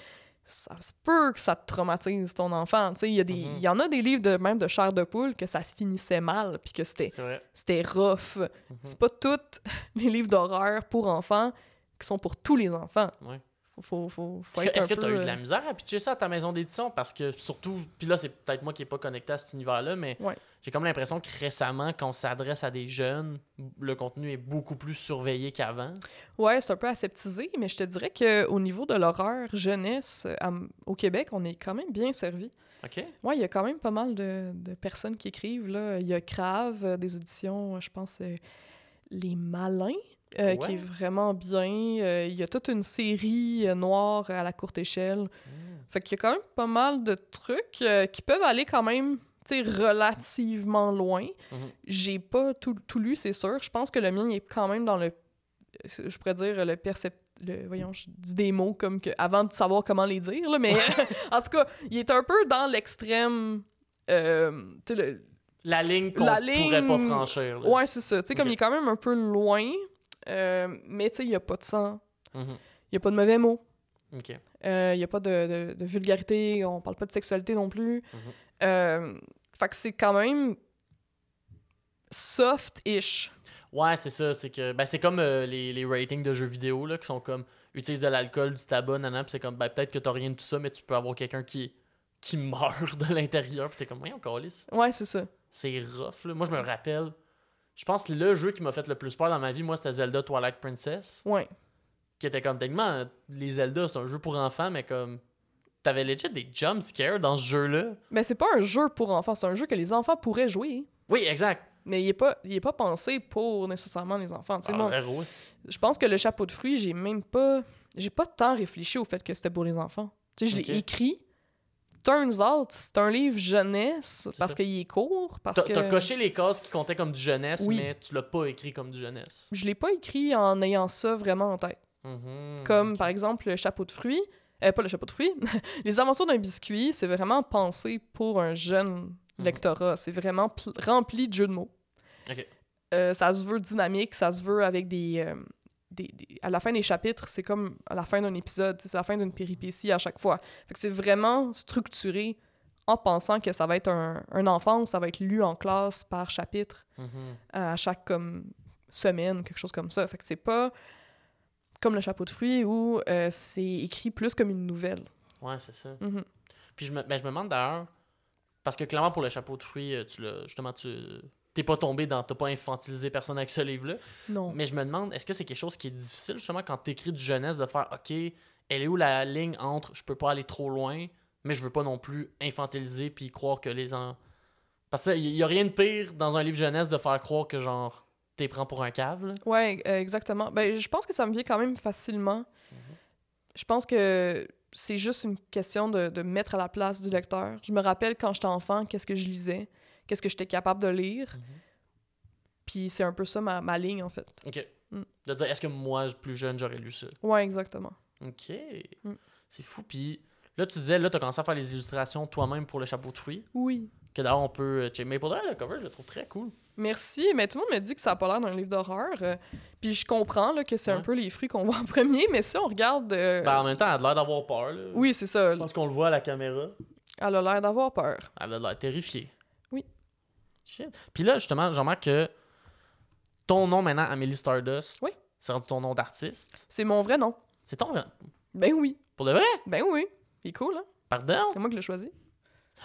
ça se peut que ça te traumatise ton enfant. Tu sais, Il y, a des- Mhm. y en a des livres de même de chair de poule que ça finissait mal, puis que c'était c'était rough. Mhm. C'est pas tous les livres d'horreur pour enfants qui sont pour tous les enfants. Ouais. Faut, faut, faut, faut Est-ce que- tu as eu de euh, la misère à pitcher ça à ta maison d'édition? Parce que surtout, puis là, c'est peut-être moi qui n'ai pas connecté à cet univers-là, mais Ouais. j'ai comme l'impression que récemment, quand on s'adresse à des jeunes, le contenu est beaucoup plus surveillé qu'avant. Ouais, c'est un peu aseptisé, mais je te dirais qu'au niveau de l'horreur jeunesse, euh, à- au Québec, on est quand même bien servi. OK? Ouais, il y a quand même pas mal de, de personnes qui écrivent. Là. Il y a Crave, euh, des auditions, je pense, euh, Les Malins, euh, qui est vraiment bien. Euh, il y a toute une série euh, noire à la courte échelle. Hmm. Fait qu'il y a quand même pas mal de trucs qui peuvent aller quand même tu sais, relativement loin. Mhm. J'ai pas tout, tout lu, c'est sûr. Je pense que le mien est quand même dans le. Je pourrais dire le percept. Le, voyons, je dis des mots comme que avant de savoir comment les dire, là, mais en tout cas, il est un peu dans l'extrême. tu sais, le, La ligne qu'on pourrait pas ligne- franchir. là. Ouais, c'est ça. Tu sais, comme il est quand même un peu loin, euh, mais tu sais, il n'y a pas de sang, Mhm. il n'y a pas de mauvais mots, euh, il n'y a pas de, de- de vulgarité, on parle pas de sexualité non plus. Mhm. Euh, fait que c'est quand même soft-ish. Ouais, c'est ça. C'est que ben, c'est comme euh, les, les ratings de jeux vidéo là, qui sont comme utilise de l'alcool, du tabac, nanana, puis c'est comme ben, peut-être que t'as rien de tout ça, mais tu peux avoir quelqu'un qui, qui meurt de l'intérieur, puis t'es comme, voyons, câlisse. Ouais, c'est ça. C'est rough, là. Moi, je me rappelle. Je pense que le jeu qui m'a fait le plus peur dans ma vie, moi, c'était Zelda Twilight Princess. Ouais. Qui était comme, techniquement, euh, les Zelda, c'est un jeu pour enfants, mais comme. T'avais legit des jump scares dans ce jeu-là. Mais c'est pas un jeu pour enfants, c'est un jeu que les enfants pourraient jouer. Oui, exact. Mais il est pas, il est pas pensé pour nécessairement les enfants. Ah, moi, je pense que le chapeau de fruits, j'ai même pas. J'ai pas tant réfléchi au fait que c'était pour les enfants. Tu sais, je l'ai écrit. Turns out, c'est un livre jeunesse parce qu'il est court. Parce T'as que t'as coché les cases qui comptaient comme du jeunesse, Oui. mais tu l'as pas écrit comme du jeunesse. je l'ai pas écrit en ayant ça vraiment en tête. Mhm. Comme par exemple le chapeau de fruits. Euh, pas le chapeau de fruits. les aventures d'un biscuit, c'est vraiment pensé pour un jeune Mhm. lectorat. C'est vraiment pl- rempli de jeux de mots. Ok. Euh, ça se veut dynamique, ça se veut avec des, euh, des- des- À la fin des chapitres, c'est comme à la fin d'un épisode, c'est la fin d'une péripétie à chaque fois. Fait que c'est vraiment structuré en pensant que ça va être un, un enfant, ça va être lu en classe par chapitre Mhm. à chaque comme semaine, quelque chose comme ça. Fait que c'est pas comme le chapeau de fruits où euh, c'est écrit plus comme une nouvelle. Ouais, c'est ça. Mhm. Puis je me, ben, je me demande d'ailleurs, parce que clairement pour le chapeau de fruits, euh, tu justement, tu t'es pas tombé dans, t'as pas infantilisé personne avec ce livre-là. Non. Mais je me demande, est-ce que c'est quelque chose qui est difficile justement quand t'écris du jeunesse de faire, ok, elle est où la ligne entre, je peux pas aller trop loin, mais je veux pas non plus infantiliser puis croire que les en... Parce qu'il y a rien de pire dans un livre jeunesse de faire croire que genre t'es prends pour un cave. là. Ouais, euh, exactement. Ben, je pense que ça me vient quand même facilement. Je pense que c'est juste une question de, de mettre à la place du lecteur. Je me rappelle quand j'étais enfant, qu'est-ce que je lisais, qu'est-ce que j'étais capable de lire. Mhm. Puis c'est un peu ça ma, ma ligne, en fait. Ok. Mm. De dire, est-ce que moi, plus jeune, j'aurais lu ça? Ouais, exactement. Ok. Mm. C'est fou. Puis là, tu disais, là, t'as commencé à faire les illustrations toi-même pour le chapeau de fruits. Oui. Que d'ailleurs, on peut. euh. Mais pour le cover, je le trouve très cool. Merci, mais tout le monde me dit que ça a pas l'air d'un livre d'horreur. euh, puis je comprends là, que c'est un peu les fruits qu'on voit en premier, mais si on regarde... euh, Ben, en même temps, elle a l'air d'avoir peur. Là. oui, c'est ça. Je pense qu'on le voit à la caméra. Elle a l'air d'avoir peur. Elle a l'air terrifiée. Shit. Puis là, justement, j'en remarque que ton nom maintenant, Amélie Stardust, Oui. c'est rendu ton nom d'artiste. C'est mon vrai nom. C'est ton vrai. Ben oui. Pour de vrai? Ben oui. Il est cool, hein? Pardon? C'est moi qui l'ai choisi.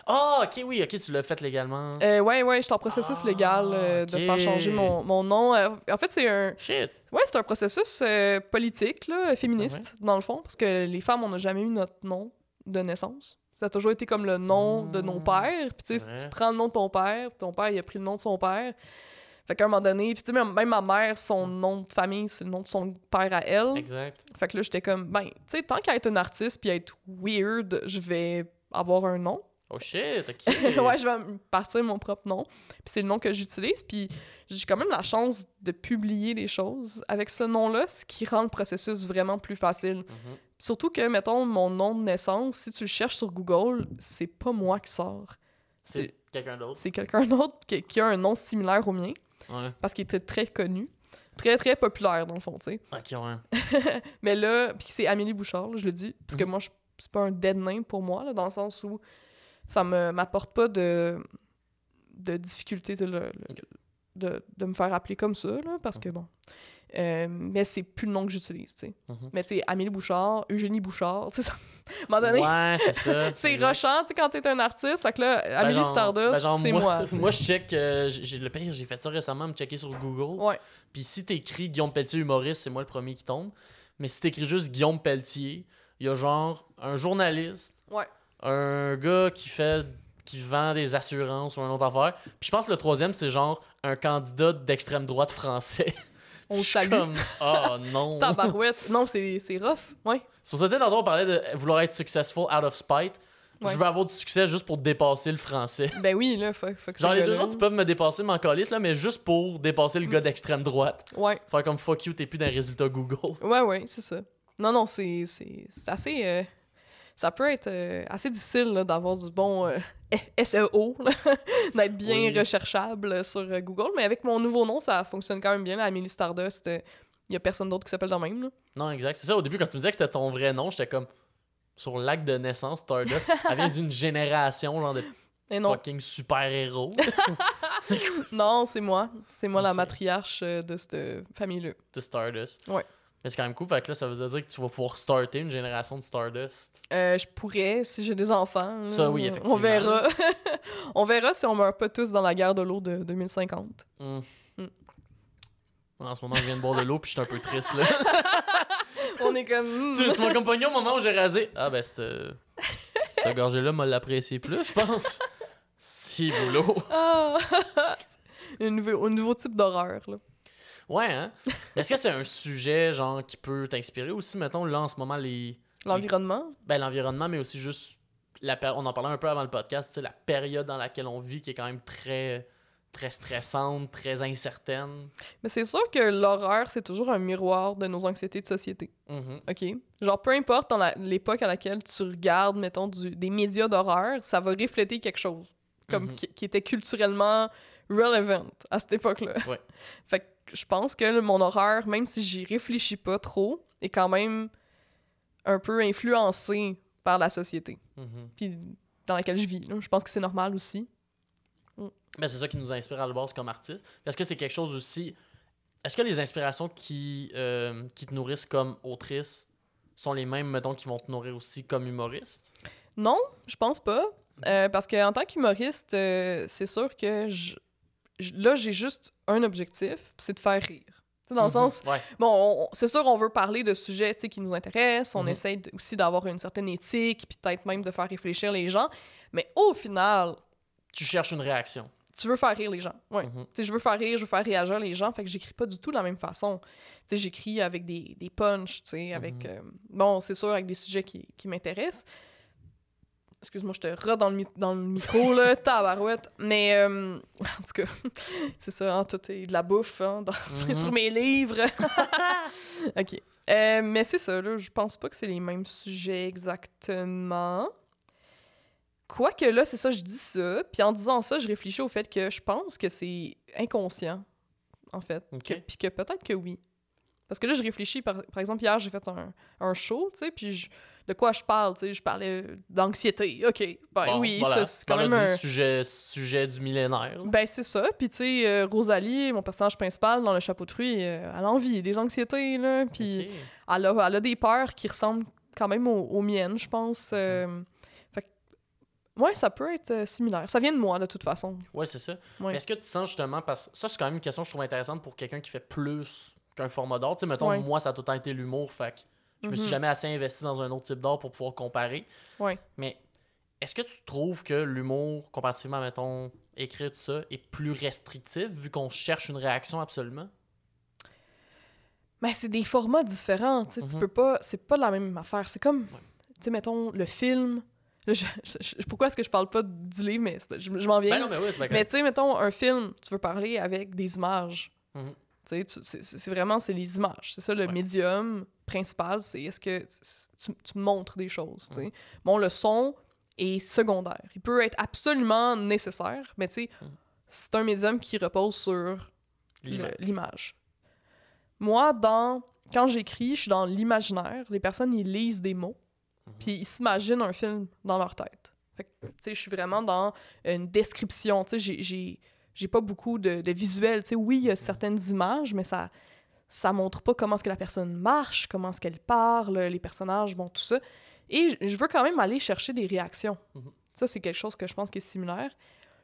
Ah, ok, oui, ok, tu l'as fait légalement. Euh, ouais, ouais, je suis en processus Ah, légal euh, de faire changer mon, mon nom. Euh, en fait, c'est un, Shit. ouais, c'est un processus euh, politique, là, féministe, Ah dans le fond, parce que les femmes, on n'a jamais eu notre nom de naissance. Ça a toujours été comme le nom de nos Mm. pères. Puis, tu sais, si tu prends le nom de ton père, ton père, il a pris le nom de son père. Fait qu'à un moment donné, puis tu sais, même, même ma mère, son nom de famille, c'est le nom de son père à elle. Exact. Fait que là, j'étais comme, ben, tu sais, tant qu'à être une artiste puis être weird, je vais avoir un nom. Oh shit, ok. ouais, je vais partir mon propre nom. Puis c'est le nom que j'utilise. Puis j'ai quand même la chance de publier des choses avec ce nom-là, ce qui rend le processus vraiment plus facile. Mhm. Surtout que, mettons, mon nom de naissance, si tu le cherches sur Google, c'est pas moi qui sort. C'est quelqu'un d'autre. c'est quelqu'un d'autre qui, qui a un nom similaire au mien, Ouais. parce qu'il était très connu. Très, très populaire, dans le fond, tu sais. Ok, ouais. Mais là, puis c'est Amélie Bouchard, là, je le dis, parce que Mhm. moi, je- c'est pas un dead name pour moi, là, dans le sens où ça me m'apporte pas de, de difficulté le- de, de me faire appeler comme ça, là, parce que bon. Euh, mais c'est plus le nom que j'utilise, tu sais. Mhm. Mais tu sais, Amélie Bouchard, Eugénie Bouchard, tu sais, ça... à un moment donné, Ouais, c'est ça. c'est rushant, tu sais, quand t'es un artiste. Fait que là, Ben, Amélie genre- Stardust, ben, c'est moi. Moi, je check. euh, le pire, j'ai fait ça récemment, me checker sur Google. Ouais. Puis si t'écris Guillaume Pelletier humoriste, c'est moi le premier qui tombe. Mais si t'écris juste Guillaume Pelletier, il y a genre un journaliste, Ouais. Un gars qui fait qui vend des assurances ou un autre affaire. Puis je pense que le troisième, c'est genre un candidat d'extrême droite français. On salue. comme, oh non. Tabarouette. Non, c'est rough. Ouais. C'est pour ça que tu tantôt, on parlait de vouloir être successful out of spite. Ouais. Je veux avoir du succès juste pour dépasser le français. Ben oui, là, faut, faut que Genre, les deux autres, ils peuvent me dépasser, m'en calisser, là, mais juste pour dépasser le gars d'extrême droite. Ouais. Faire comme fuck you, t'es plus dans les résultats Google. Ouais, ouais, c'est ça. Non, non, c'est c'est- c'est assez. euh, ça peut être euh, assez difficile d'avoir du bon euh, SEO, d'être bien Oui. recherchable sur euh, Google. Mais avec mon nouveau nom, ça fonctionne quand même bien. là, Amélie Stardust, il y a personne d'autre qui s'appelle de même. Là. Non, exact. C'est ça, au début, quand tu me disais que c'était ton vrai nom, j'étais comme. Sur l'acte de naissance, Stardust, elle vient d'une génération, genre de Et non, fucking super-héros. non c'est moi. C'est moi la matriarche de cette famille-là. de Stardust. Ouais. C'est quand même cool, fait que là, ça veut dire que tu vas pouvoir starter une génération de Stardust. Euh, je pourrais, si j'ai des enfants. là. Ça, oui, effectivement. On verra. on verra si on meurt pas tous dans la guerre de l'eau de 2050. Hmm. Hmm. En ce moment, je viens de boire de l'eau, puis je suis un peu triste, là. On est comme. hmm. tu tu m'as accompagné au moment où j'ai rasé. Ah, ben, cette, cette gorgée-là m'a l'apprécié plus, je pense. Si, boulot. Ah! un, nouveau, un nouveau type d'horreur, là. Ouais, hein? Est-ce que c'est un sujet, genre, qui peut t'inspirer aussi, mettons, là, en ce moment, les. L'environnement? Ben, l'environnement, mais aussi juste. La On en parlait un peu avant le podcast, la période dans laquelle on vit qui est quand même très. très stressante, très incertaine. Mais c'est sûr que l'horreur, c'est toujours un miroir de nos anxiétés de société. Mhm. OK? Genre, peu importe dans l'époque à laquelle tu regardes, mettons, du, des médias d'horreur, ça va refléter quelque chose. Comme Mhm. qui, qui était culturellement relevant à cette époque-là. Ouais. fait que je pense que le- mon horreur, même si j'y réfléchis pas trop, est quand même un peu influencé par la société. Mhm. Puis dans laquelle je vis. là. Je pense que c'est normal aussi. Ben, c'est ça qui nous inspire à la base comme artiste. Est-ce que c'est quelque chose aussi. Est-ce que les inspirations qui, euh, qui te nourrissent comme autrice sont les mêmes, mettons, qui vont te nourrir aussi comme humoriste? Non, je pense pas. Euh, parce qu'en tant qu'humoriste, euh, c'est sûr que je- là, j'ai juste un objectif, c'est de faire rire. Tu sais, dans le Mhm. sens, Ouais. bon, on- on- c'est sûr, on veut parler de sujets qui nous intéressent, on Mhm. essaie aussi d'avoir une certaine éthique, puis peut-être même de faire réfléchir les gens, mais au final, Tu cherches une réaction. tu veux faire rire les gens. Ouais. Sais, je veux faire rire, je veux faire réagir les gens, fait que j'écris pas du tout de la même façon. J'écris avec des, des punchs, avec... Mhm. euh, bon, c'est sûr, avec des sujets qui, qui m'intéressent. Excuse-moi, je te re dans le, dans le micro, là, tabarouette. Mais, euh, en tout cas, c'est ça, hein, tout est de la bouffe, hein, dans- Mhm. sur mes livres. OK. Euh, mais c'est ça, là, je pense pas que c'est les mêmes sujets exactement. Quoique là, c'est ça, je dis ça. Puis en disant ça, je réfléchis au fait que je pense que c'est inconscient, en fait. Ok. Que- Puis que peut-être que oui. Parce que là, je réfléchis, par, par exemple, hier, j'ai fait un, un show, tu sais, puis je- de quoi je parle, tu sais, je parlais d'anxiété. OK, ben Bon, oui, voilà. ça, c'est quand même dit un... sujet, sujet du millénaire. Ben, c'est ça. Puis, tu sais, euh, Rosalie, mon personnage principal dans Le Chapeau de fruits, euh, elle a envie des anxiétés, là. Puis, elle, a, elle a des peurs qui ressemblent quand même aux, aux miennes, je pense. euh, fait que, ouais, ça peut être euh, similaire. Ça vient de moi, de toute façon. Ouais, c'est ça. Ouais. Mais Est-ce que tu sens justement, parce que ça, c'est quand même une question que je trouve intéressante pour quelqu'un qui fait plus qu'un format d'art. Tu sais, mettons, Ouais. moi, ça a tout le temps été l'humour, fait que je me suis Mhm. jamais assez investi dans un autre type d'art pour pouvoir comparer. Ouais. Mais est-ce que tu trouves que l'humour, comparativement, mettons, écrit, tout ça, est plus restrictif vu qu'on cherche une réaction absolument? Mais c'est des formats différents, tu sais. Tu Mhm. peux pas... C'est pas la même affaire. C'est comme, Ouais. tu sais, mettons, le film... Là, je- je- je- pourquoi est-ce que je parle pas du livre, mais je, m'en viens. Ben non, mais oui, tu sais, mettons, un film, tu veux parler avec des images. Sais, tu- c'est- vraiment, c'est les images. C'est ça, le Ouais. médium principal, c'est est-ce que tu, tu montres des choses, tu sais. Mhm. Bon, le son est secondaire. Il peut être absolument nécessaire, mais tu c'est un médium qui repose sur L'image. Moi, dans... Quand j'écris, je suis dans l'imaginaire. Les personnes, ils lisent des mots, Mhm. puis ils s'imaginent un film dans leur tête. Fait que, je suis vraiment dans une description. Tu sais, j'ai- j'ai pas beaucoup de, de visuels. Tu sais, oui, il y a certaines images, mais ça ça montre pas comment est-ce que la personne marche, comment est-ce qu'elle parle, les personnages, bon, tout ça. Et je- veux quand même aller chercher des réactions. Mhm. Ça, c'est quelque chose que je pense qui est similaire.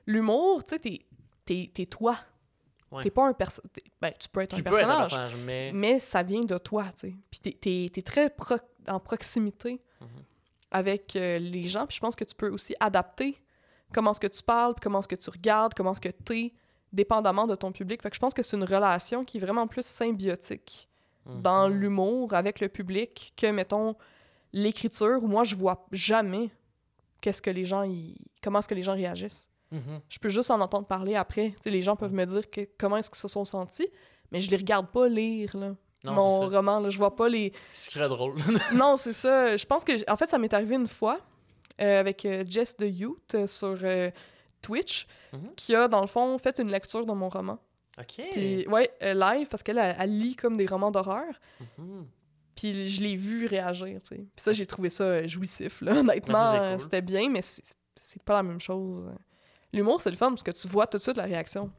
L'humour, tu sais, t'es- t'es t'es toi. Ouais. T'es pas un personnage. Ben, tu peux être Tu un peux être un personnage, personnage, mais. mais ça vient de toi, tu sais. Puis t'es- t'es très pro- en proximité Mhm. avec euh, les gens. Puis je pense que tu peux aussi adapter comment est-ce que tu parles, comment est-ce que tu regardes, comment est-ce que t'es, dépendamment de ton public. Fait que je pense que c'est une relation qui est vraiment plus symbiotique dans Mhm. l'humour avec le public que, mettons, l'écriture, où moi, je vois jamais qu'est-ce que les gens, y- comment est-ce que les gens réagissent. Mhm. Je peux juste en entendre parler après. Tu les gens peuvent me dire que, comment est-ce qu'ils se sont sentis, mais je les regarde pas lire, là. Non, mon roman, là, je vois pas les... Ce serait drôle. non, c'est ça. Je pense que, en fait, ça m'est arrivé une fois avec euh, Jess de Youth euh, sur euh, Twitch, Mhm. qui a, dans le fond, fait une lecture de mon roman. ok. Puis, ouais, euh, live, parce qu'elle, elle, elle lit comme des romans d'horreur. Mhm. Puis je l'ai vu réagir, tu sais. Puis ça, j'ai trouvé ça euh, jouissif, là. Honnêtement, euh, cool. c'était bien, mais c'est pas la même chose. L'humour, c'est le fun, parce que tu vois tout de suite la réaction.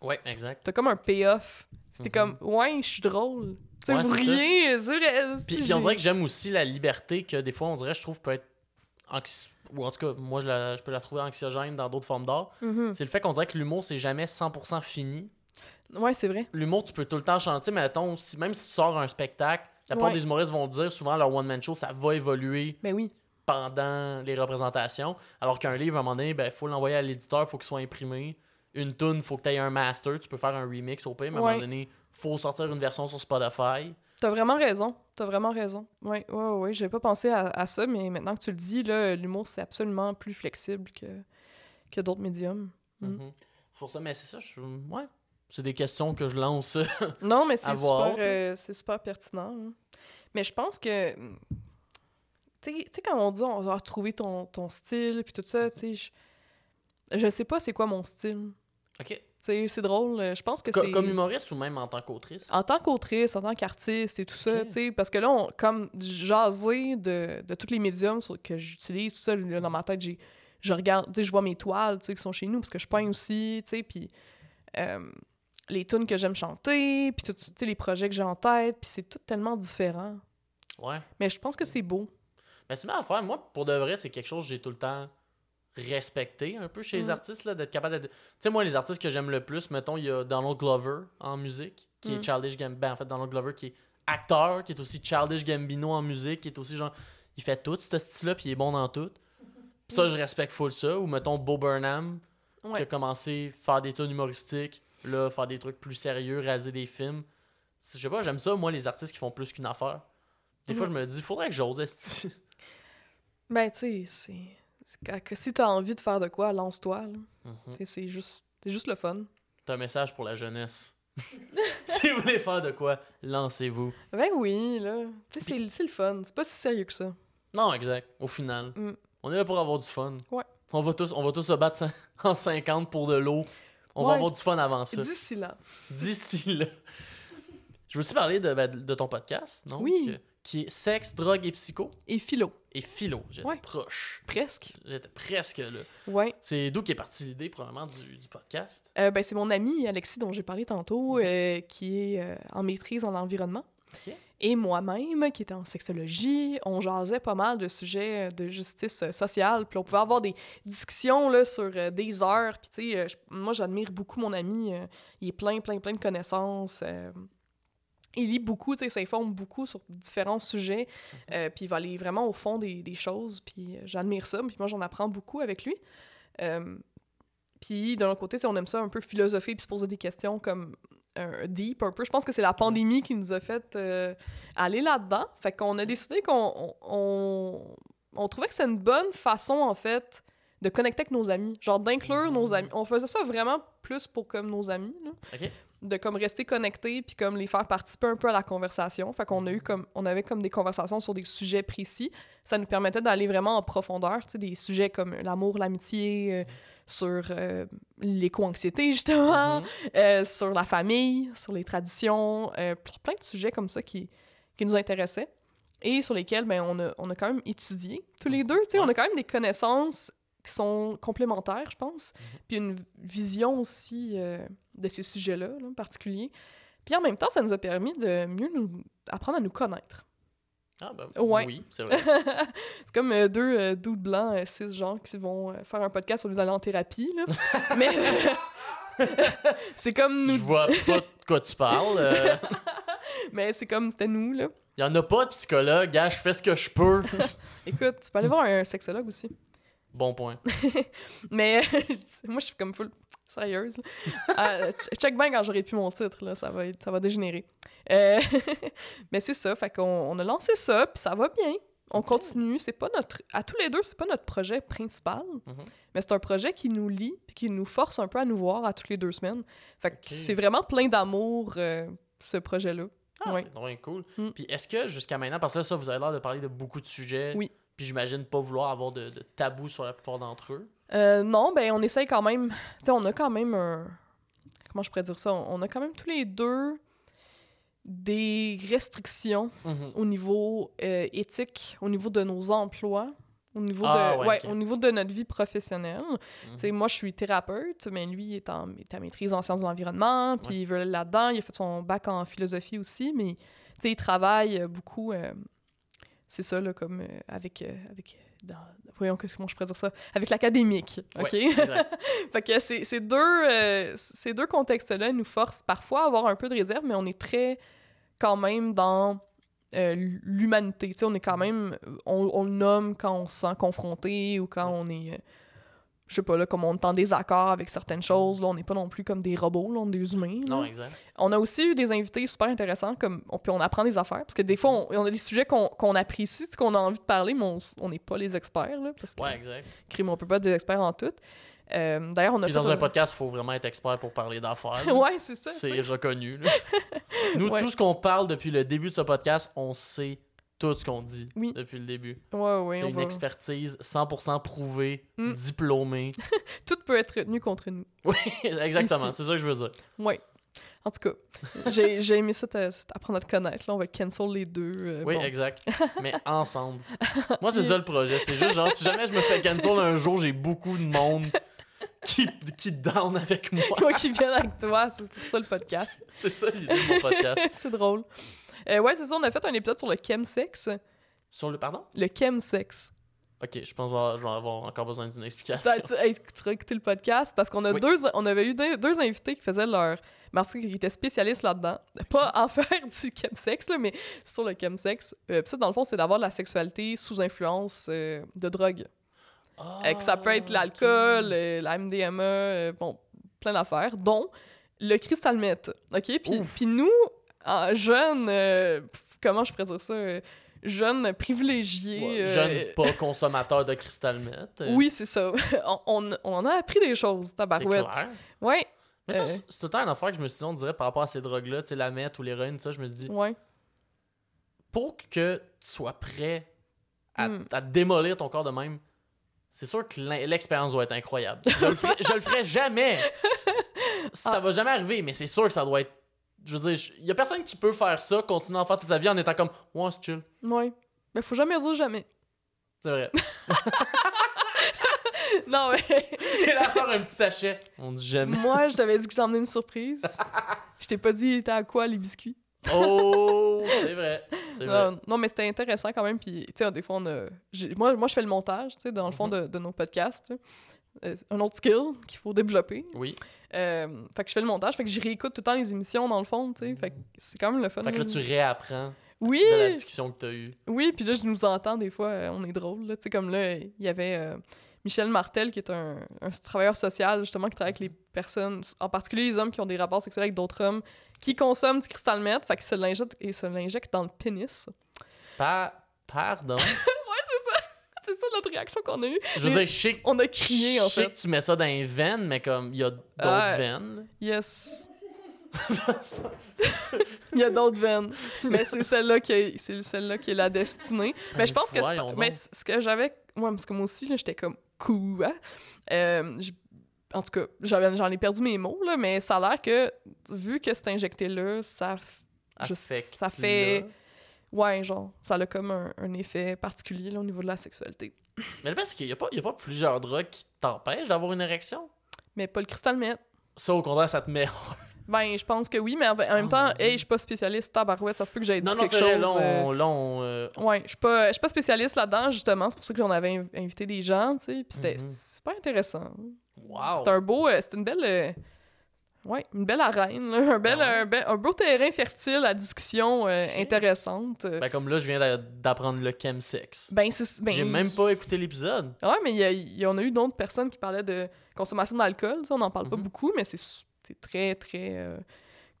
Ouais, exact. T'as comme un payoff. C'était Mhm. comme, ouais, je suis drôle. Tu sais, Ouais, vous riez. Puis, puis on dirait que j'aime aussi la liberté que des fois, on dirait, je trouve, peut être. Anxi- Ou en tout cas, moi, je, la- je peux la trouver anxiogène dans d'autres formes d'art. Mhm. C'est le fait qu'on dirait que l'humour, c'est jamais 100% fini. Ouais, c'est vrai. L'humour, tu peux tout le temps chanter, mais mettons, si, même si tu sors un spectacle, la plupart Ouais. des humoristes vont dire souvent leur one-man show, ça va évoluer Ben oui. pendant les représentations. Alors qu'un livre, à un moment donné, il ben, faut l'envoyer à l'éditeur, faut qu'il soit imprimé. Une tune, faut que tu aies un master, tu peux faire un remix au pire, mais à un Ouais. moment donné, faut sortir une version sur Spotify. T'as vraiment raison. T'as vraiment raison. Ouais, ouais, ouais. J'avais pas pensé à, à ça, mais maintenant que tu le dis, là, l'humour, c'est absolument plus flexible que, que d'autres médiums. Mm. Mhm. C'est pour ça, mais c'est ça, je... ouais. C'est des questions que je lance. Non, mais c'est super, euh, c'est super pertinent. hein. Mais je pense que. Tu sais- tu sais, quand on dit on va retrouver ton, ton style, puis tout ça, tu sais, je, je sais pas c'est quoi mon style. ok. C'est drôle. euh, Je pense que c'est. comme humoriste ou même en tant qu'autrice? En tant qu'autrice, en tant qu'artiste et tout ça, tu sais, parce que là, on, comme jaser de, de tous les médiums que j'utilise, tout ça, là, dans ma tête, j'ai, je regarde, tu sais, je vois mes toiles, tu sais, qui sont chez nous, parce que je peins aussi, tu sais, puis euh, les tunes que j'aime chanter, puis tout, tu sais, les projets que j'ai en tête, puis c'est tout tellement différent. Ouais. Mais je pense que c'est beau. Mais c'est une affaire. Moi, pour de vrai, c'est quelque chose que j'ai tout le temps respecté un peu chez les Mm. artistes, là, d'être capable d'être. Tu sais, moi, les artistes que j'aime le plus, mettons, il y a Donald Glover en musique, qui est Mm. Childish Gambino. Ben, en fait, Donald Glover qui est acteur, qui est aussi Childish Gambino en musique, qui est aussi genre. Il fait tout, ce style-là, puis il est bon dans tout. Puis ça, je respecte full ça. Ou mettons, Bo Burnham, qui a commencé à faire des tunes humoristiques, là, faire des trucs plus sérieux, réaliser des films. Je sais pas, j'aime ça, moi, les artistes qui font plus qu'une affaire. Des fois, je me dis, faudrait que j'ose. Ben, tu sais, c'est. Que- si t'as envie de faire de quoi, lance-toi, là. Mhm. C'est juste, c'est juste le fun. C'est un message pour la jeunesse. si vous voulez faire de quoi, lancez-vous. Ben oui, là. Tu sais, c'est- c'est le fun. C'est pas si sérieux que ça. Non, exact. Au final, Mm. on est là pour avoir du fun. Ouais. On va tous, on va tous se battre cin- en 50 pour de l'eau. On va Ouais. avoir du fun avant ça. D'ici là. D'ici là. Je veux aussi parler de, ben, de ton podcast, non? Oui. Que- qui est Sexe, drogue et psycho Et philo. et philo. J'étais Ouais. proche. Presque. J'étais presque là. Ouais. C'est d'où qu'est partie l'idée, probablement, du, du podcast. Euh, ben, c'est mon ami Alexis, dont j'ai parlé tantôt, euh, qui est euh, en maîtrise en environnement. Ok. Et moi-même, qui était en sexologie, on jasait pas mal de sujets de justice sociale. Puis on pouvait avoir des discussions là, sur des heures. Puis tu sais, moi, j'admire beaucoup mon ami. il est plein, plein, plein de connaissances. Il lit beaucoup, il s'informe beaucoup sur différents sujets. euh, puis il va aller vraiment au fond des, des choses. Puis euh, j'admire ça. Puis moi, j'en apprends beaucoup avec lui. Euh, puis d'un autre côté, on aime ça un peu philosopher puis se poser des questions comme un deep un peu. Je pense que c'est la pandémie qui nous a fait euh, aller là-dedans. Fait qu'on a décidé qu'on on, on- on trouvait que c'est une bonne façon en fait de connecter avec nos amis, genre d'inclure nos amis. On faisait ça vraiment plus pour comme nos amis, là. De comme rester connectés puis comme les faire participer un peu à la conversation. Fait qu'on a eu comme on avait comme des conversations sur des sujets précis. Ça nous permettait d'aller vraiment en profondeur, tu sais, des sujets comme l'amour, l'amitié, euh, sur euh, l'éco-anxiété justement, Mhm. euh, sur la famille, sur les traditions, euh, plein de sujets comme ça qui, qui nous intéressaient et sur lesquels ben, on, a, on a quand même étudié tous les deux. tu sais, On a quand même des connaissances qui sont complémentaires, je pense, puis une vision aussi euh, de ces sujets-là là, en particulier. Puis en même temps, ça nous a permis de mieux nous apprendre à nous connaître. Ah, ben Ouais. oui, c'est vrai. c'est comme euh, deux euh, dudes blancs, euh, cis gens, qui vont faire un podcast au lieu d'aller en thérapie, là. Mais c'est comme Je nous. vois pas de quoi tu parles. Mais c'est comme c'était nous, là. Il y en a pas de psychologue, gars, je fais ce que je peux. Écoute, tu peux aller voir un sexologue aussi. Bon point. Mais moi, je suis comme full sérieuse. Euh, ch- check bien quand j'aurai plus mon titre, là, ça va, être, ça va dégénérer. Euh, mais c'est ça, fait qu'on on a lancé ça, puis ça va bien. On continue. C'est pas notre. À tous les deux, c'est pas notre projet principal, Mhm. mais c'est un projet qui nous lie, puis qui nous force un peu à nous voir à toutes les deux semaines. Fait que c'est vraiment plein d'amour, euh, ce projet-là. Ah, Ouais. c'est vraiment cool. Mm. Puis est-ce que jusqu'à maintenant, parce que là, ça, vous avez l'air de parler de beaucoup de sujets. Oui. Puis j'imagine pas vouloir avoir de, de tabou sur la plupart d'entre eux. Euh, non, ben on essaye quand même. Tu sais, on a quand même un. Comment je pourrais dire ça? On a quand même tous les deux des restrictions Mhm. au niveau euh, éthique, au niveau de nos emplois, au niveau, Ah, de, ouais, ouais, au niveau de notre vie professionnelle. Tu sais, moi, je suis thérapeute, mais lui, il est en, il est maîtrise en sciences de l'environnement, puis il veut aller là-dedans. Il a fait son bac en philosophie aussi, mais tu sais, il travaille beaucoup. euh, c'est ça, là, comme euh, avec. euh, avec dans- voyons, comment je pourrais dire ça? Avec l'académique, OK? Ouais, exact. fait que ces, ces deux, euh, ces deux contextes-là nous forcent parfois à avoir un peu de réserve, mais on est très, quand même, dans euh, l'humanité. Tu sais, on est quand même... On, on le nomme quand on se sent confronté ou quand on est... je sais pas, là, comme on est en désaccord avec certaines choses. Là, on n'est pas non plus comme des robots, là, on est des humains. là. non, exact. On a aussi eu des invités super intéressants, comme on, puis on apprend des affaires, parce que des fois, on, on a des sujets qu'on qu'on apprécie, qu'on a envie de parler, mais on n'est pas les experts, là, parce que, Ouais, exact. crime, on peut pas être des experts en tout. Euh, D'ailleurs, on a Puis fait dans un podcast, il faut vraiment être expert pour parler d'affaires. ouais, c'est ça. C'est reconnu. là. Nous, Ouais. tout ce qu'on parle depuis le début de ce podcast, on sait tout ce qu'on dit Oui. depuis le début. Ouais, ouais, c'est une va- expertise 100% prouvée, Mm. diplômée. Tout peut être retenu contre nous. Oui, exactement. C'est ça que je veux dire. Ouais. En tout cas, j'ai j'ai aimé ça apprendre à te connaître. Là, on va cancel les deux. euh, Oui, bon. exact. Mais ensemble. Moi, c'est ça le projet. C'est juste genre, si jamais je me fais cancel un jour, j'ai beaucoup de monde qui, qui down avec moi. Moi qui viens avec toi, c'est pour ça le podcast. C'est ça l'idée de mon podcast. c'est drôle. Euh, ouais, c'est ça, on a fait un épisode sur le chemsex. Sur le pardon? Le chemsex. Ok, je pense que je vais- avoir encore besoin d'une explication. Ben, tu, hey, tu vas écouter le podcast parce qu'on a Oui. deux, on avait eu deux, deux invités qui faisaient leur. Parce qu'ils étaient spécialistes là-dedans. Pas en faire du chemsex, là, mais sur le chemsex. Euh, Puis ça, dans le fond, c'est d'avoir de la sexualité sous influence euh, de drogue. Ah, Euh, que ça peut être ok. l'alcool, euh, la MDMA, bon, plein d'affaires, dont le crystal meth. OK? Puis nous, en jeunes, euh, pff, comment je pourrais dire ça? euh, jeunes privilégiés. Ouais, euh, Jeune pas consommateur de cristal meth. euh, Oui, c'est ça. on, on, on en a appris des choses, c'est tabarouette. clair. Ouais, Mais ça, Euh. c'est c'est tout le temps une affaire que je me suis dit, on dirait par rapport à ces drogues-là, tu sais, la meth ou l'héroïne, ça, je me dis, ouais. pour que tu sois prêt à, Hmm. à démolir ton corps de même, c'est sûr que l'in- l'expérience doit être incroyable. Je le ferai, je le ferai jamais. Ça Ah. va jamais arriver, mais c'est sûr que ça doit être. Je veux dire, il y a personne qui peut faire ça, continuer à en faire toute sa vie en étant comme, ouais, c'est chill. Ouais. Mais faut jamais dire jamais. C'est vrai. non, mais Et là, sort un petit sachet. On dit jamais. moi, je t'avais dit que j'emmenais une surprise. je t'ai pas dit, il était à quoi les biscuits? Oh, c'est vrai. Non, non, mais c'était intéressant quand même. Puis, tu sais, des fois, on a... j'ai- moi, moi, je fais le montage, tu sais, dans le fond Mhm. de, de nos podcasts. Euh, un autre skill qu'il faut développer. Oui. Euh, fait que je fais le montage, fait que je réécoute tout le temps les émissions, dans le fond, tu sais. Fait que c'est quand même le fun. Fait que là, tu réapprends Oui! de la discussion que tu as eue. Oui, puis là, je nous entends des fois, euh, on est drôle, là. Tu sais, comme là, il y avait Michel Martel, qui est un, un travailleur social, justement, qui travaille avec les personnes, en particulier les hommes qui ont des rapports sexuels avec d'autres hommes, qui consomment du cristal meth, fait qu'ils se l'injectent et se l'injectent dans le pénis. Pa- pardon? C'est ça notre réaction qu'on a eue. Je veux dire, je sais, On a crié, en fait. que tu mets ça dans les veines, mais comme il y a d'autres Ah. veines. Yes. Il y a d'autres veines. Mais c'est celle-là qui est, c'est celle-là qui est la destinée. Mais je pense que mais ce que j'avais ouais, parce que moi aussi j'étais comme quoi? Euh, en tout cas, j'en ai perdu mes mots là, mais ça a l'air que vu que c'est injecté là, ça je- ça fait. Ouais, genre ça a comme un, un effet particulier là, au niveau de la sexualité. Mais le c'est qu'il n'y a, a pas plusieurs drogues qui t'empêchent d'avoir une érection? Mais pas le cristal meth. Ça, au contraire, ça te met. Ben, je pense que oui, mais en, en même Oh, temps, hey, je suis pas spécialiste tabarouette, ça se peut que j'aie dit Non, non, quelque c'est vrai, chose. là, euh, on euh, Ouais, je suis pas, je suis pas spécialiste là-dedans, justement. C'est pour ça qu'on avait inv- invité des gens, tu sais. Puis c'était Mhm. c'est super intéressant. Wow! C'est un beau. euh, c'est une belle. Ouais, une belle arène, là, un, bel, Ah ouais? un, bel- un beau terrain fertile à discussion euh, intéressante. Ben, comme là, je viens d'a- d'apprendre le chemsex. Ben, c'est. Ben, J'ai même pas écouté l'épisode. Ouais, mais il y, a- il y en a eu d'autres personnes qui parlaient de consommation d'alcool. On n'en parle pas Mhm. beaucoup, mais c'est très, très euh,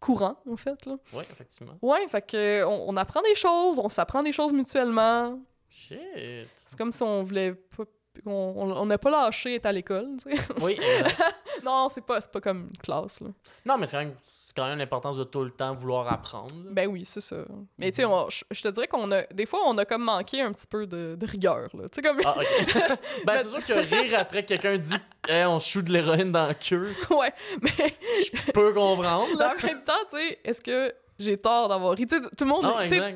courant, en fait. Là. Ouais, effectivement. Ouais, fait que euh, on, on apprend des choses, on s'apprend des choses mutuellement. Shit! C'est comme si on voulait pas. On n'a pas lâché être à l'école, tu sais. Oui, exact. non, c'est pas, pas comme une classe, là. Non, mais c'est quand, même, quand même l'importance de tout le temps vouloir apprendre. là. Ben oui, c'est ça. Mais Mhm. tu sais, on- je te dirais qu'on a. Des fois, on a comme manqué un petit peu de, de rigueur, là. Tu sais, comme. Ah, ok. ben, c'est sûr que rire après que quelqu'un dit hey, on shoot de l'héroïne dans le queue, ouais, mais. je peux comprendre. là. en même temps, tu sais, est-ce que j'ai tort d'avoir ri? Tu sais, tout le monde.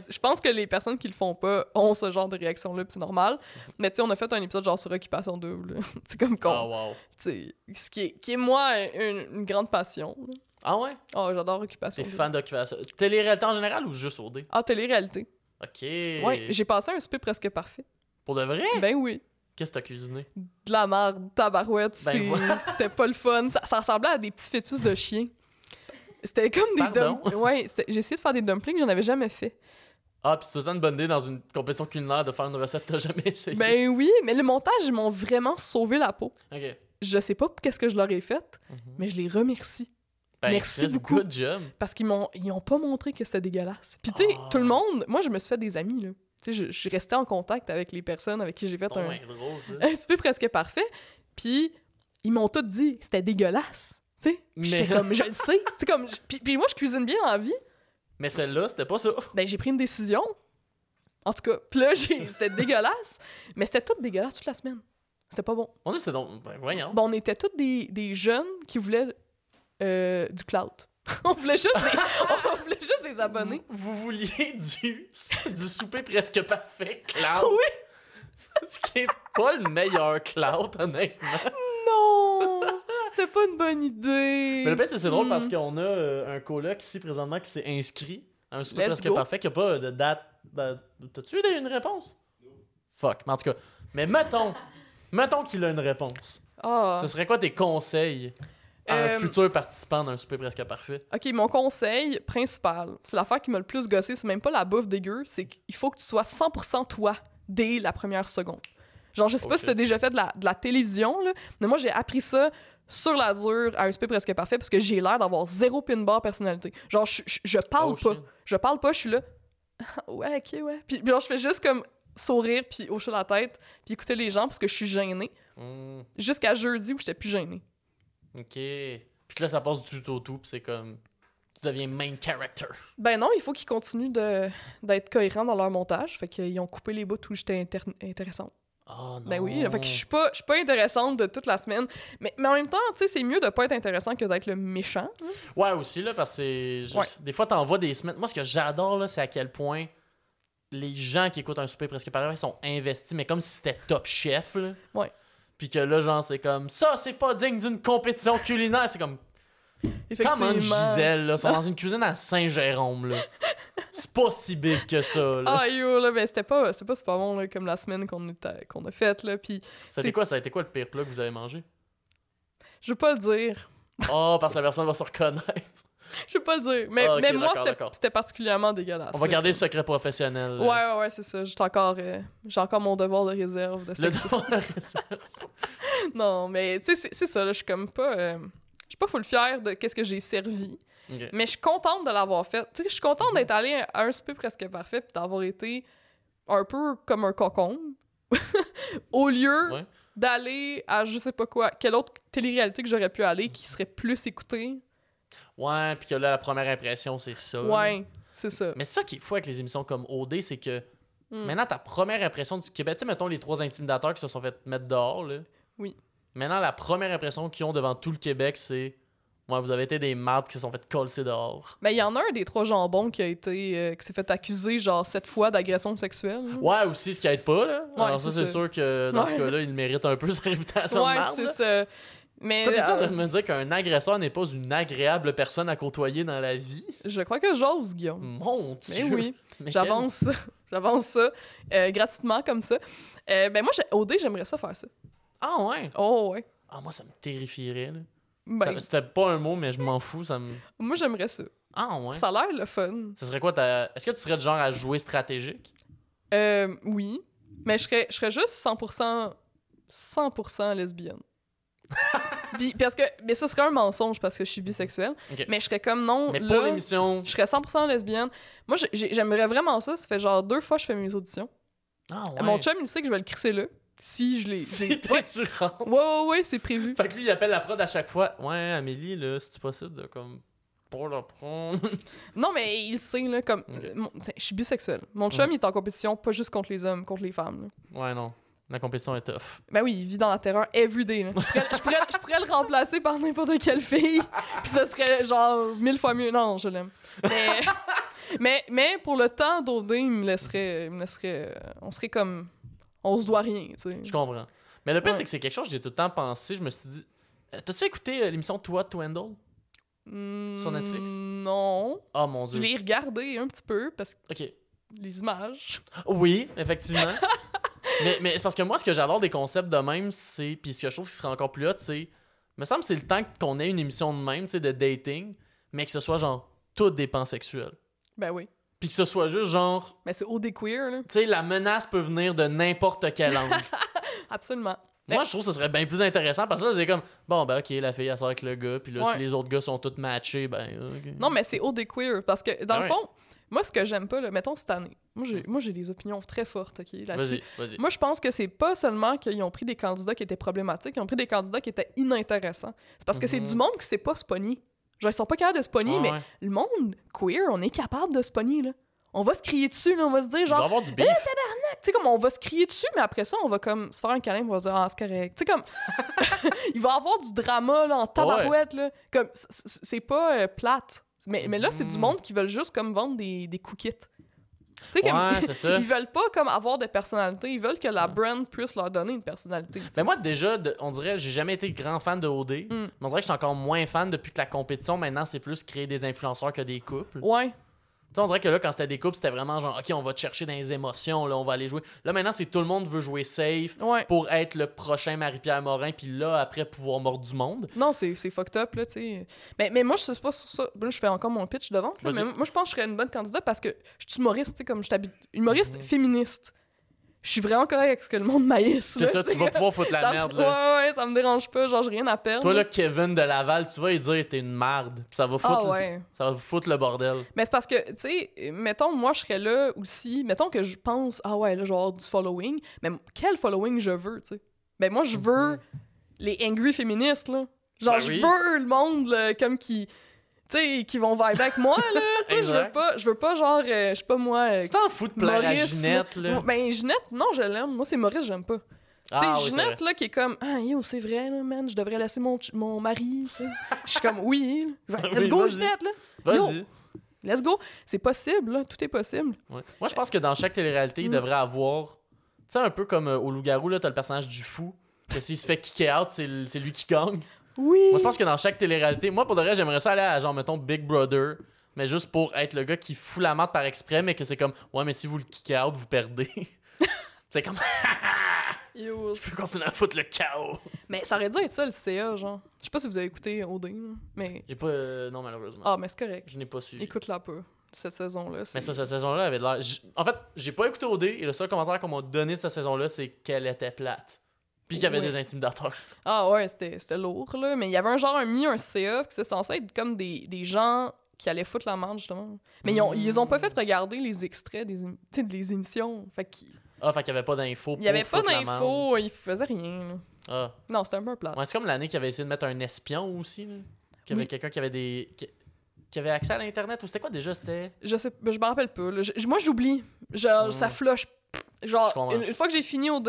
Je pense que les personnes qui le font pas ont ce genre de réaction-là, c'est normal. Mais tu sais, on a fait un épisode genre sur Occupation Double. C'est comme con. Ah, wow. Tu sais, ce qui est, qui est moi une, une grande passion. là. Ah ouais? Oh, j'adore Occupation T'es fan d'occupation. Télé-réalité en général ou juste au dé? Ah, télé-réalité. Ok. Ouais, j'ai passé un souper presque parfait. Pour de vrai? Ben oui. Qu'est-ce que t'as cuisiné? De la merde, tabarouette, Ben voilà. c'était pas le fun. Ça, ça ressemblait à des petits fœtus de chien. C'était comme des dumplings. Ouais, j'ai essayé de faire des dumplings, j'en avais jamais fait. Ah, pis c'est autant une bonne idée dans une compétition culinaire de faire une recette que t'as jamais essayé. Ben oui, mais le montage, ils m'ont vraiment sauvé la peau. Ok. Je sais pas qu'est-ce que je leur ai fait, Mhm. mais je les remercie. Ben, Merci beaucoup. Good job. Parce qu'ils m'ont ils ont pas montré que c'était dégueulasse. Puis tu sais, Ah. tout le monde, moi je me suis fait des amis là. Tu sais, je, je suis restée en contact avec les personnes avec qui j'ai fait un, drôle, un souper presque parfait. Puis ils m'ont tous dit c'était dégueulasse. Tu sais, Mais- comme je le sais. Comme puis, puis moi je cuisine bien en vie. Mais celle-là, c'était pas ça. Ben j'ai pris une décision. En tout cas, puis là j'ai- c'était dégueulasse, mais c'était tout dégueulasse toute la semaine. C'était pas bon. On dit c'est donc. Ben, voyons. Bon, on était tous des, des jeunes qui voulaient euh, du cloud. on, voulait juste des, on voulait juste des abonnés. Vous vouliez du, du souper presque parfait, Cloud. Oui. Ce qui est pas le meilleur Cloud, honnêtement. C'était pas une bonne idée. Mais le pire, c'est drôle Hmm. parce qu'on a euh, un coloc ici présentement qui s'est inscrit à un souper Let's presque go. parfait qui a pas de date. de- T'as-tu eu une réponse? Fuck. Mais en tout cas, mais mettons, mettons qu'il a une réponse. Ah. Ce serait quoi tes conseils à un Euh, futur participant d'un souper presque parfait? Ok, mon conseil principal, c'est l'affaire qui m'a le plus gossé, c'est même pas la bouffe dégueu, c'est qu'il faut que tu sois 100% toi dès la première seconde. Genre, je sais Oh pas si shit. t'as déjà fait de la, de la télévision, là, mais moi j'ai appris ça sur la dure à un souper presque parfait parce que j'ai l'air d'avoir zéro pin bar personnalité. Genre, je, je, je parle Oh, pas. Je parle pas, je suis là. ouais, ok, ouais. Puis, puis genre, je fais juste comme sourire puis hocher la tête puis écouter les gens parce que je suis gênée. Hmm, Jusqu'à jeudi où j'étais plus gênée. ok. Puis que là, ça passe du tout au tout, puis c'est comme. Tu deviens main character. Ben non, il faut qu'ils continuent d'être cohérents dans leur montage. Fait qu'ils ont coupé les bouts où j'étais intéressante. Oh non. Ben oui, fait que je suis pas, je suis pas intéressante de toute la semaine. Mais, mais en même temps, tu sais, c'est mieux de pas être intéressant que d'être le méchant. hein. Ouais, aussi, là, parce que c'est. juste- Ouais. Des fois, t'envoies des semaines. Moi, ce que j'adore, là, c'est à quel point les gens qui écoutent un souper presque parfait sont investis, mais comme si c'était top chef, là. Ouais. Puis que là, genre, c'est comme ça, c'est pas digne d'une compétition culinaire. C'est comme. Comment Gisèle, là, sont dans une cuisine à Saint-Jérôme, là. C'est pas si big que ça, là. Ah yo, là, ben c'était pas, pas super bon, là, comme la semaine qu'on qu'on a faite, là. Puis ça a été quoi, ça a été quoi le pire plat que vous avez mangé? je veux pas le dire. Oh, parce que la personne va se reconnaître. Je veux pas le dire. Mais, Ah, mais moi, c'était- particulièrement dégueulasse. On va garder le secret professionnel. Ouais, ouais, ouais, c'est ça. J'ai encore, euh, encore mon devoir de réserve de Le devoir de réserve. Non, mais tu sais, c'est- c'est ça, là. Je suis comme pas. euh, je suis pas full fière de qu'est-ce que j'ai servi. Mais je suis contente de l'avoir fait. Tu sais, je suis contente d'être allée à un souper presque parfait puis d'avoir été un peu comme un cocon. Au lieu Ouais. d'aller à je sais pas quoi, quelle autre télé-réalité que j'aurais pu aller qui serait plus écoutée. Ouais, puis que là, la première impression, c'est ça. Ouais, c'est ça. Mais c'est ça qui est fou avec les émissions comme OD, c'est que Mm. maintenant, ta première impression du Québec, tu sais, mettons les trois intimidateurs qui se sont fait mettre dehors, là. Oui. Maintenant, la première impression qu'ils ont devant tout le Québec, c'est Ouais, vous avez été des mardes qui se sont fait coller dehors. Mais il y en a un des trois jambons qui a été euh, qui s'est fait accuser genre sept fois d'agression sexuelle. Ouais, aussi, ce qui aide pas, là. Ouais, Alors, ça, c'est sûr que dans ce Ouais. cas-là, il mérite un peu sa réputation de Ouais, c'est ça. Mais Toi, t'es-tu en euh, train de me dire qu'un agresseur n'est pas une agréable personne à côtoyer dans la vie? je crois que j'ose, Guillaume. Mon Mais Dieu! oui, Mais j'avance ça. J'avance ça euh, gratuitement comme ça. Euh, ben moi, j'ai- OD, j'aimerais ça faire ça. Ah ouais? Oh ouais. Ah, moi, ça me terrifierait, là. Ben, Ça- C'était pas un mot, mais je m'en fous, ça me... moi, j'aimerais ça. Ah ouais? Ça a l'air le fun. Ça serait quoi ta... Est-ce que tu serais du genre à jouer stratégique? Euh, oui. Mais je serais, je serais juste 100%, 100% lesbienne. Puis, parce que, mais ça serait un mensonge parce que je suis bisexuelle. Ok. Mais je serais comme non. Mais là, pour l'émission... je serais 100% lesbienne. Moi, j'ai- j'ai- j'aimerais vraiment ça. Ça fait genre deux fois que je fais mes auditions. Ah ouais? Mon chum, il sait que je vais le crisser là. Si je l'ai. Si Ouais, tu rentres. ouais, ouais, ouais, c'est prévu. Fait que lui, il appelle la prod à chaque fois. Ouais, Amélie, là, c'est-tu possible de, comme... Pas la prendre? Non, mais il sait, là, comme. Ok. euh, mon- je suis bisexuelle. Mon chum, Mhm. il est en compétition, pas juste contre les hommes, contre les femmes. là. Ouais, non. La compétition est tough. Ben oui, il vit dans la terreur everyday. Là. Je, pourrais, je, pourrais, je pourrais le remplacer par n'importe quelle fille, puis ça serait genre mille fois mieux. Non, je l'aime. Mais, mais, mais pour le temps d'OD, il me laisserait. Il me laisserait euh, on serait comme. On se doit rien, tu sais. Je comprends. Mais le pire, Ouais. c'est que c'est quelque chose que j'ai tout le temps pensé. Je me suis dit... Euh, T'as-tu écouté euh, l'émission Toi to Handle? Sur Netflix? Hmm, Non. Oh mon Je dieu. l'ai regardé un petit peu parce que Ok. les images. Oui, effectivement. mais mais c'est parce que moi, ce que j'adore des concepts de même, c'est. Puis ce que je trouve qui serait encore plus hot, c'est. me semble que c'est le temps qu'on ait une émission de même, tu sais, de dating, mais que ce soit genre tout des pansexuels. Ben oui. Puis que ce soit juste genre. Mais c'est OD queer, là. Tu sais, la menace peut venir de n'importe quel angle. Absolument. Moi, je trouve que ce serait bien plus intéressant parce que là, c'est comme, bon, ben, ok, la fille, elle sort avec le gars, puis là, Ouais. si les autres gars sont tous matchés, ben, ok. Non, mais c'est OD queer parce que dans le fond, moi, ce que j'aime pas, là, mettons cette année, moi j'ai, j'ai des opinions très fortes ok, là-dessus. Vas-y, vas-y. Moi, je pense que c'est pas seulement qu'ils ont pris des candidats qui étaient problématiques, ils ont pris des candidats qui étaient inintéressants. C'est parce que c'est Mhm. du monde qui sait pas se pogner. Genre, ils sont pas capables de se pogner, mais le monde queer, on est capable de se pogner, là. On va se crier dessus, là, on va se dire, Il genre, avoir du beef. tu sais, comme on va se crier dessus, mais après ça, on va comme se faire un câlin, on va dire, ah, c'est correct. Tu sais, comme, il va y avoir du drama, là, en tabarouette, là. Comme, c'est pas euh, plate. Mais, mais là, c'est du Mhm. monde qui veulent juste, comme, vendre des, des cookies. Tu sais, Ouais, c'est ça. ils veulent pas, comme, avoir de personnalité. Ils veulent que la brand puisse leur donner une personnalité. Mais moi, déjà, de- on dirait, j'ai jamais été grand fan de OD. Mm. Mais on dirait que je suis encore moins fan depuis que la compétition, maintenant, c'est plus créer des influenceurs que des couples. Ouais. On dirait que là, quand c'était des couples, c'était vraiment genre, OK, on va te chercher dans les émotions, là, on va aller jouer. Là, maintenant, c'est tout le monde veut jouer safe Ouais. pour être le prochain Marie-Pierre Morin, puis là, après, pouvoir mordre du monde. Non, c'est fucked up, là, tu sais. Mais, mais moi, je sais pas sur ça. Là, je fais encore mon pitch de vente, là, mais moi, je pense que je serais une bonne candidate parce que je suis humoriste, tu sais, comme je t'habite. Humoriste Mhm. féministe. Je suis vraiment correct avec ce que le monde maïs. C'est ça, tu vas pouvoir foutre la ça me- merde, là. Ouais, ouais, ça me dérange pas, genre, j'ai rien à perdre. Toi, là, Kevin de Laval, tu vas lui dire, t'es une merde. Puis ça va ah foutre, ouais. ça va foutre le bordel. Mais c'est parce que, tu sais, mettons, moi, je serais là aussi. Mettons que je pense, ah ouais, là, je vais avoir du following. Mais quel following je veux, tu sais? Ben, moi, je veux Mhm. les angry féministes, là. Genre, Ben je oui. veux le monde, là, comme qui. Tu sais, qui vont vibrer avec moi, là. Tu sais, je veux pas, je veux pas, genre, euh, je sais pas moi. euh, Tu t'en fous de plaire à Ginette, là. Moi- Ben, Ginette, non, je l'aime. Moi, c'est Maurice, j'aime pas. Ah, tu sais, Ginette, là, qui est comme, ah, yo, c'est vrai, là, man, je devrais laisser mon, mon mari, tu sais. Je suis comme, oui, là. let's Oui, go. Ginette, là. Vas-y. Let's go. C'est possible, là. Tout est possible. Ouais. Moi, je pense que dans chaque télé-réalité, il Mm. devrait avoir. Tu sais, un peu comme euh, au Loup-Garou, là, t'as le personnage du fou. Que s'il se fait kicker out, c'est lui qui gagne. Oui. Moi, je pense que dans chaque télé-réalité, moi, pour de vrai, j'aimerais ça aller à, genre, mettons, Big Brother, mais juste pour être le gars qui fout la marde par exprès, mais que c'est comme, ouais, mais si vous le kickez out, vous perdez. c'est comme, Yo. je peux continuer à foutre le chaos. Mais ça aurait dû être ça, le CA, genre. Je sais pas si vous avez écouté OD, mais... J'ai pas. euh, non, malheureusement. Ah, mais c'est correct. Je n'ai pas suivi. Écoute-la peu, cette saison-là. Mais ça, cette saison-là avait de l'air. En fait, j'ai pas écouté OD et le seul commentaire qu'on m'a donné de cette saison-là, c'est qu'elle était plate. Puis qu'il y avait Ouais. des intimidateurs. Ah ouais, c'était lourd, là. Mais il y avait un genre, un mis un CA, qui c'est censé être comme des, des gens qui allaient foutre la merde, justement. Mais ils, ont, ils ont pas fait regarder les extraits des, émissions. Fait qu'il Ah, fait qu'il y avait pas d'infos. il y avait pas d'infos, ils faisaient rien, là. Ah. Non, c'était un peu plat. Ouais, c'est comme l'année qui avait essayé de mettre un espion aussi. Là. Qu'il y avait Oui. quelqu'un qui avait des. Qui... qui avait accès à l'internet ou c'était quoi déjà C'était? Je sais, je me rappelle pas. là. Je- moi, j'oublie. Genre, ça flush. Je Genre, une, une fois que j'ai fini OD,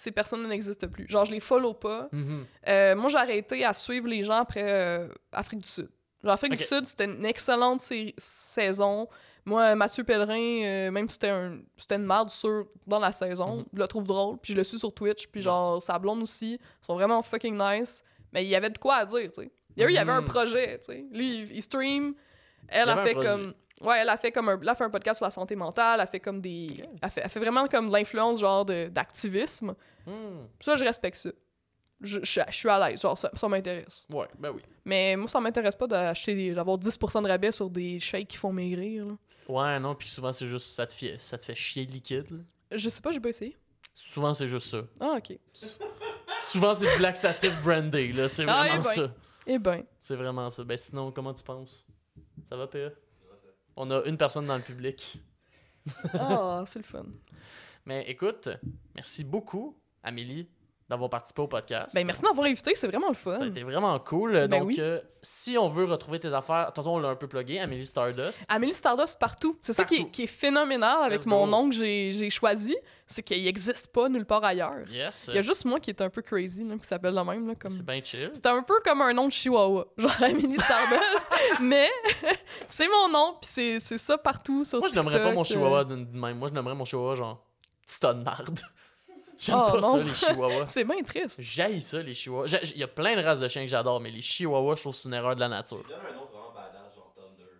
ces personnes n'existent plus. Genre, je les follow pas. Mhm. Euh, moi, j'ai arrêté à suivre les gens après euh, Afrique du Sud. Genre, Afrique du Sud, c'était une excellente saison. Moi, Mathieu Pellerin, euh, même si c'était un, une merde sur, dans la saison, Mhm. je le trouve drôle. Puis je le suis sur Twitch. Puis genre, sa blonde aussi, ils sont vraiment fucking nice. Mais il y avait de quoi à dire, tu sais. Il y a eu, il y avait un Mhm. projet, tu sais. Lui, il, il stream. Elle a fait comme. Ouais, elle a fait comme un, elle a fait un podcast sur la santé mentale, elle a fait comme des. Elle, fait, elle fait vraiment comme l'influence, genre, de- d'activisme. Hmm. Ça, je respecte ça. Je, je, je suis à l'aise, genre, ça, ça m'intéresse. Ouais, ben oui. Mais moi, ça m'intéresse pas d'acheter des- d'avoir 10% de rabais sur des shakes qui font maigrir, là. Ouais, non, puis souvent c'est juste ça te fait ça te fait chier liquide. là. Je sais pas, j'ai pas essayé. Souvent c'est juste ça. Ah, ok. Souvent c'est du laxatif brandé là, c'est Ah, vraiment eh ben. ça. Eh ben. C'est vraiment ça. Ben sinon, comment tu penses? Ça va PA On a une personne dans le public. Ah, c'est le fun. Mais écoute, merci beaucoup Amélie d'avoir participé au podcast. Ben, merci de m'avoir invité, c'est vraiment le fun. Ça a été vraiment cool. Ben Donc, oui. euh, si on veut retrouver tes affaires, tantôt on l'a un peu plugué, Amélie Stardust. Amélie Stardust partout. C'est ça qui est, qui est phénoménal avec Let's mon go. nom que j'ai choisi. C'est qu'il n'existe pas nulle part ailleurs. Yes. Il y a juste moi qui est un peu crazy, là, qui s'appelle de même. Là, comme... C'est bien chill. C'est un peu comme un nom de chihuahua, genre Amélie Stardust. mais c'est mon nom, puis c'est ça partout sur Moi, je n'aimerais pas mon euh. chihuahua de même. Moi, je n'aimerais mon chihuahua genre de marde. J'aime Oh, pas non. ça, les chihuahuas. C'est bien triste. J'haïs ça, les chihuahuas. Il y a plein de races de chiens que j'adore, mais les chihuahuas, je trouve que c'est une erreur de la nature. Donne un nom vraiment badass, genre Thunder.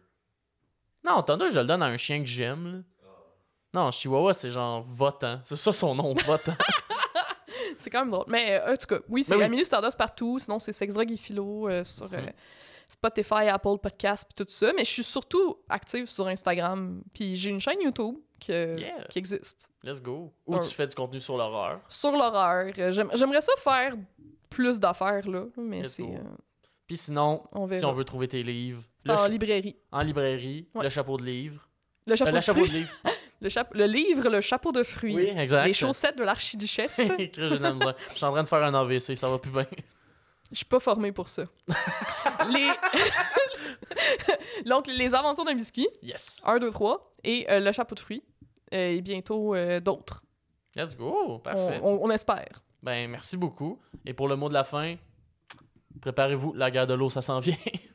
Non, Thunder, je le donne à un chien que j'aime. là. Non, chihuahua, c'est genre votant. C'est ça son nom, votant. C'est quand même drôle. Mais euh, en tout cas, oui, c'est Ben oui. Amélie Stardust partout. Sinon, c'est Sexdrug et Philo euh, sur euh, Spotify, Apple Podcasts, puis tout ça. Mais je suis surtout active sur Instagram. Puis j'ai une chaîne YouTube que- Yeah. qui existe. Let's go. Ou tu fais du contenu sur l'horreur? Sur l'horreur. Euh, j'aime- J'aimerais ça faire plus d'affaires, là. Mais c'est euh, Puis sinon, On si on veut trouver tes livres, le en cha- librairie. en librairie, Ouais. le chapeau de livre. Le chapeau, Euh, le de chapeau de fruits. livre. Le, chape- le livre, le chapeau de fruits. Oui, exact. Les chaussettes de l'archiduchesse. Je suis en train de faire un AVC, ça va plus bien. Je suis pas formée pour ça. les... Donc, les aventures d'un biscuit, Yes. 1, 2, 3, et euh, le chapeau de fruits, euh, et bientôt euh, d'autres. Let's go. On, Parfait. on- on espère. Ben, merci beaucoup. Et pour le mot de la fin, préparez-vous, la guerre de l'eau, ça s'en vient.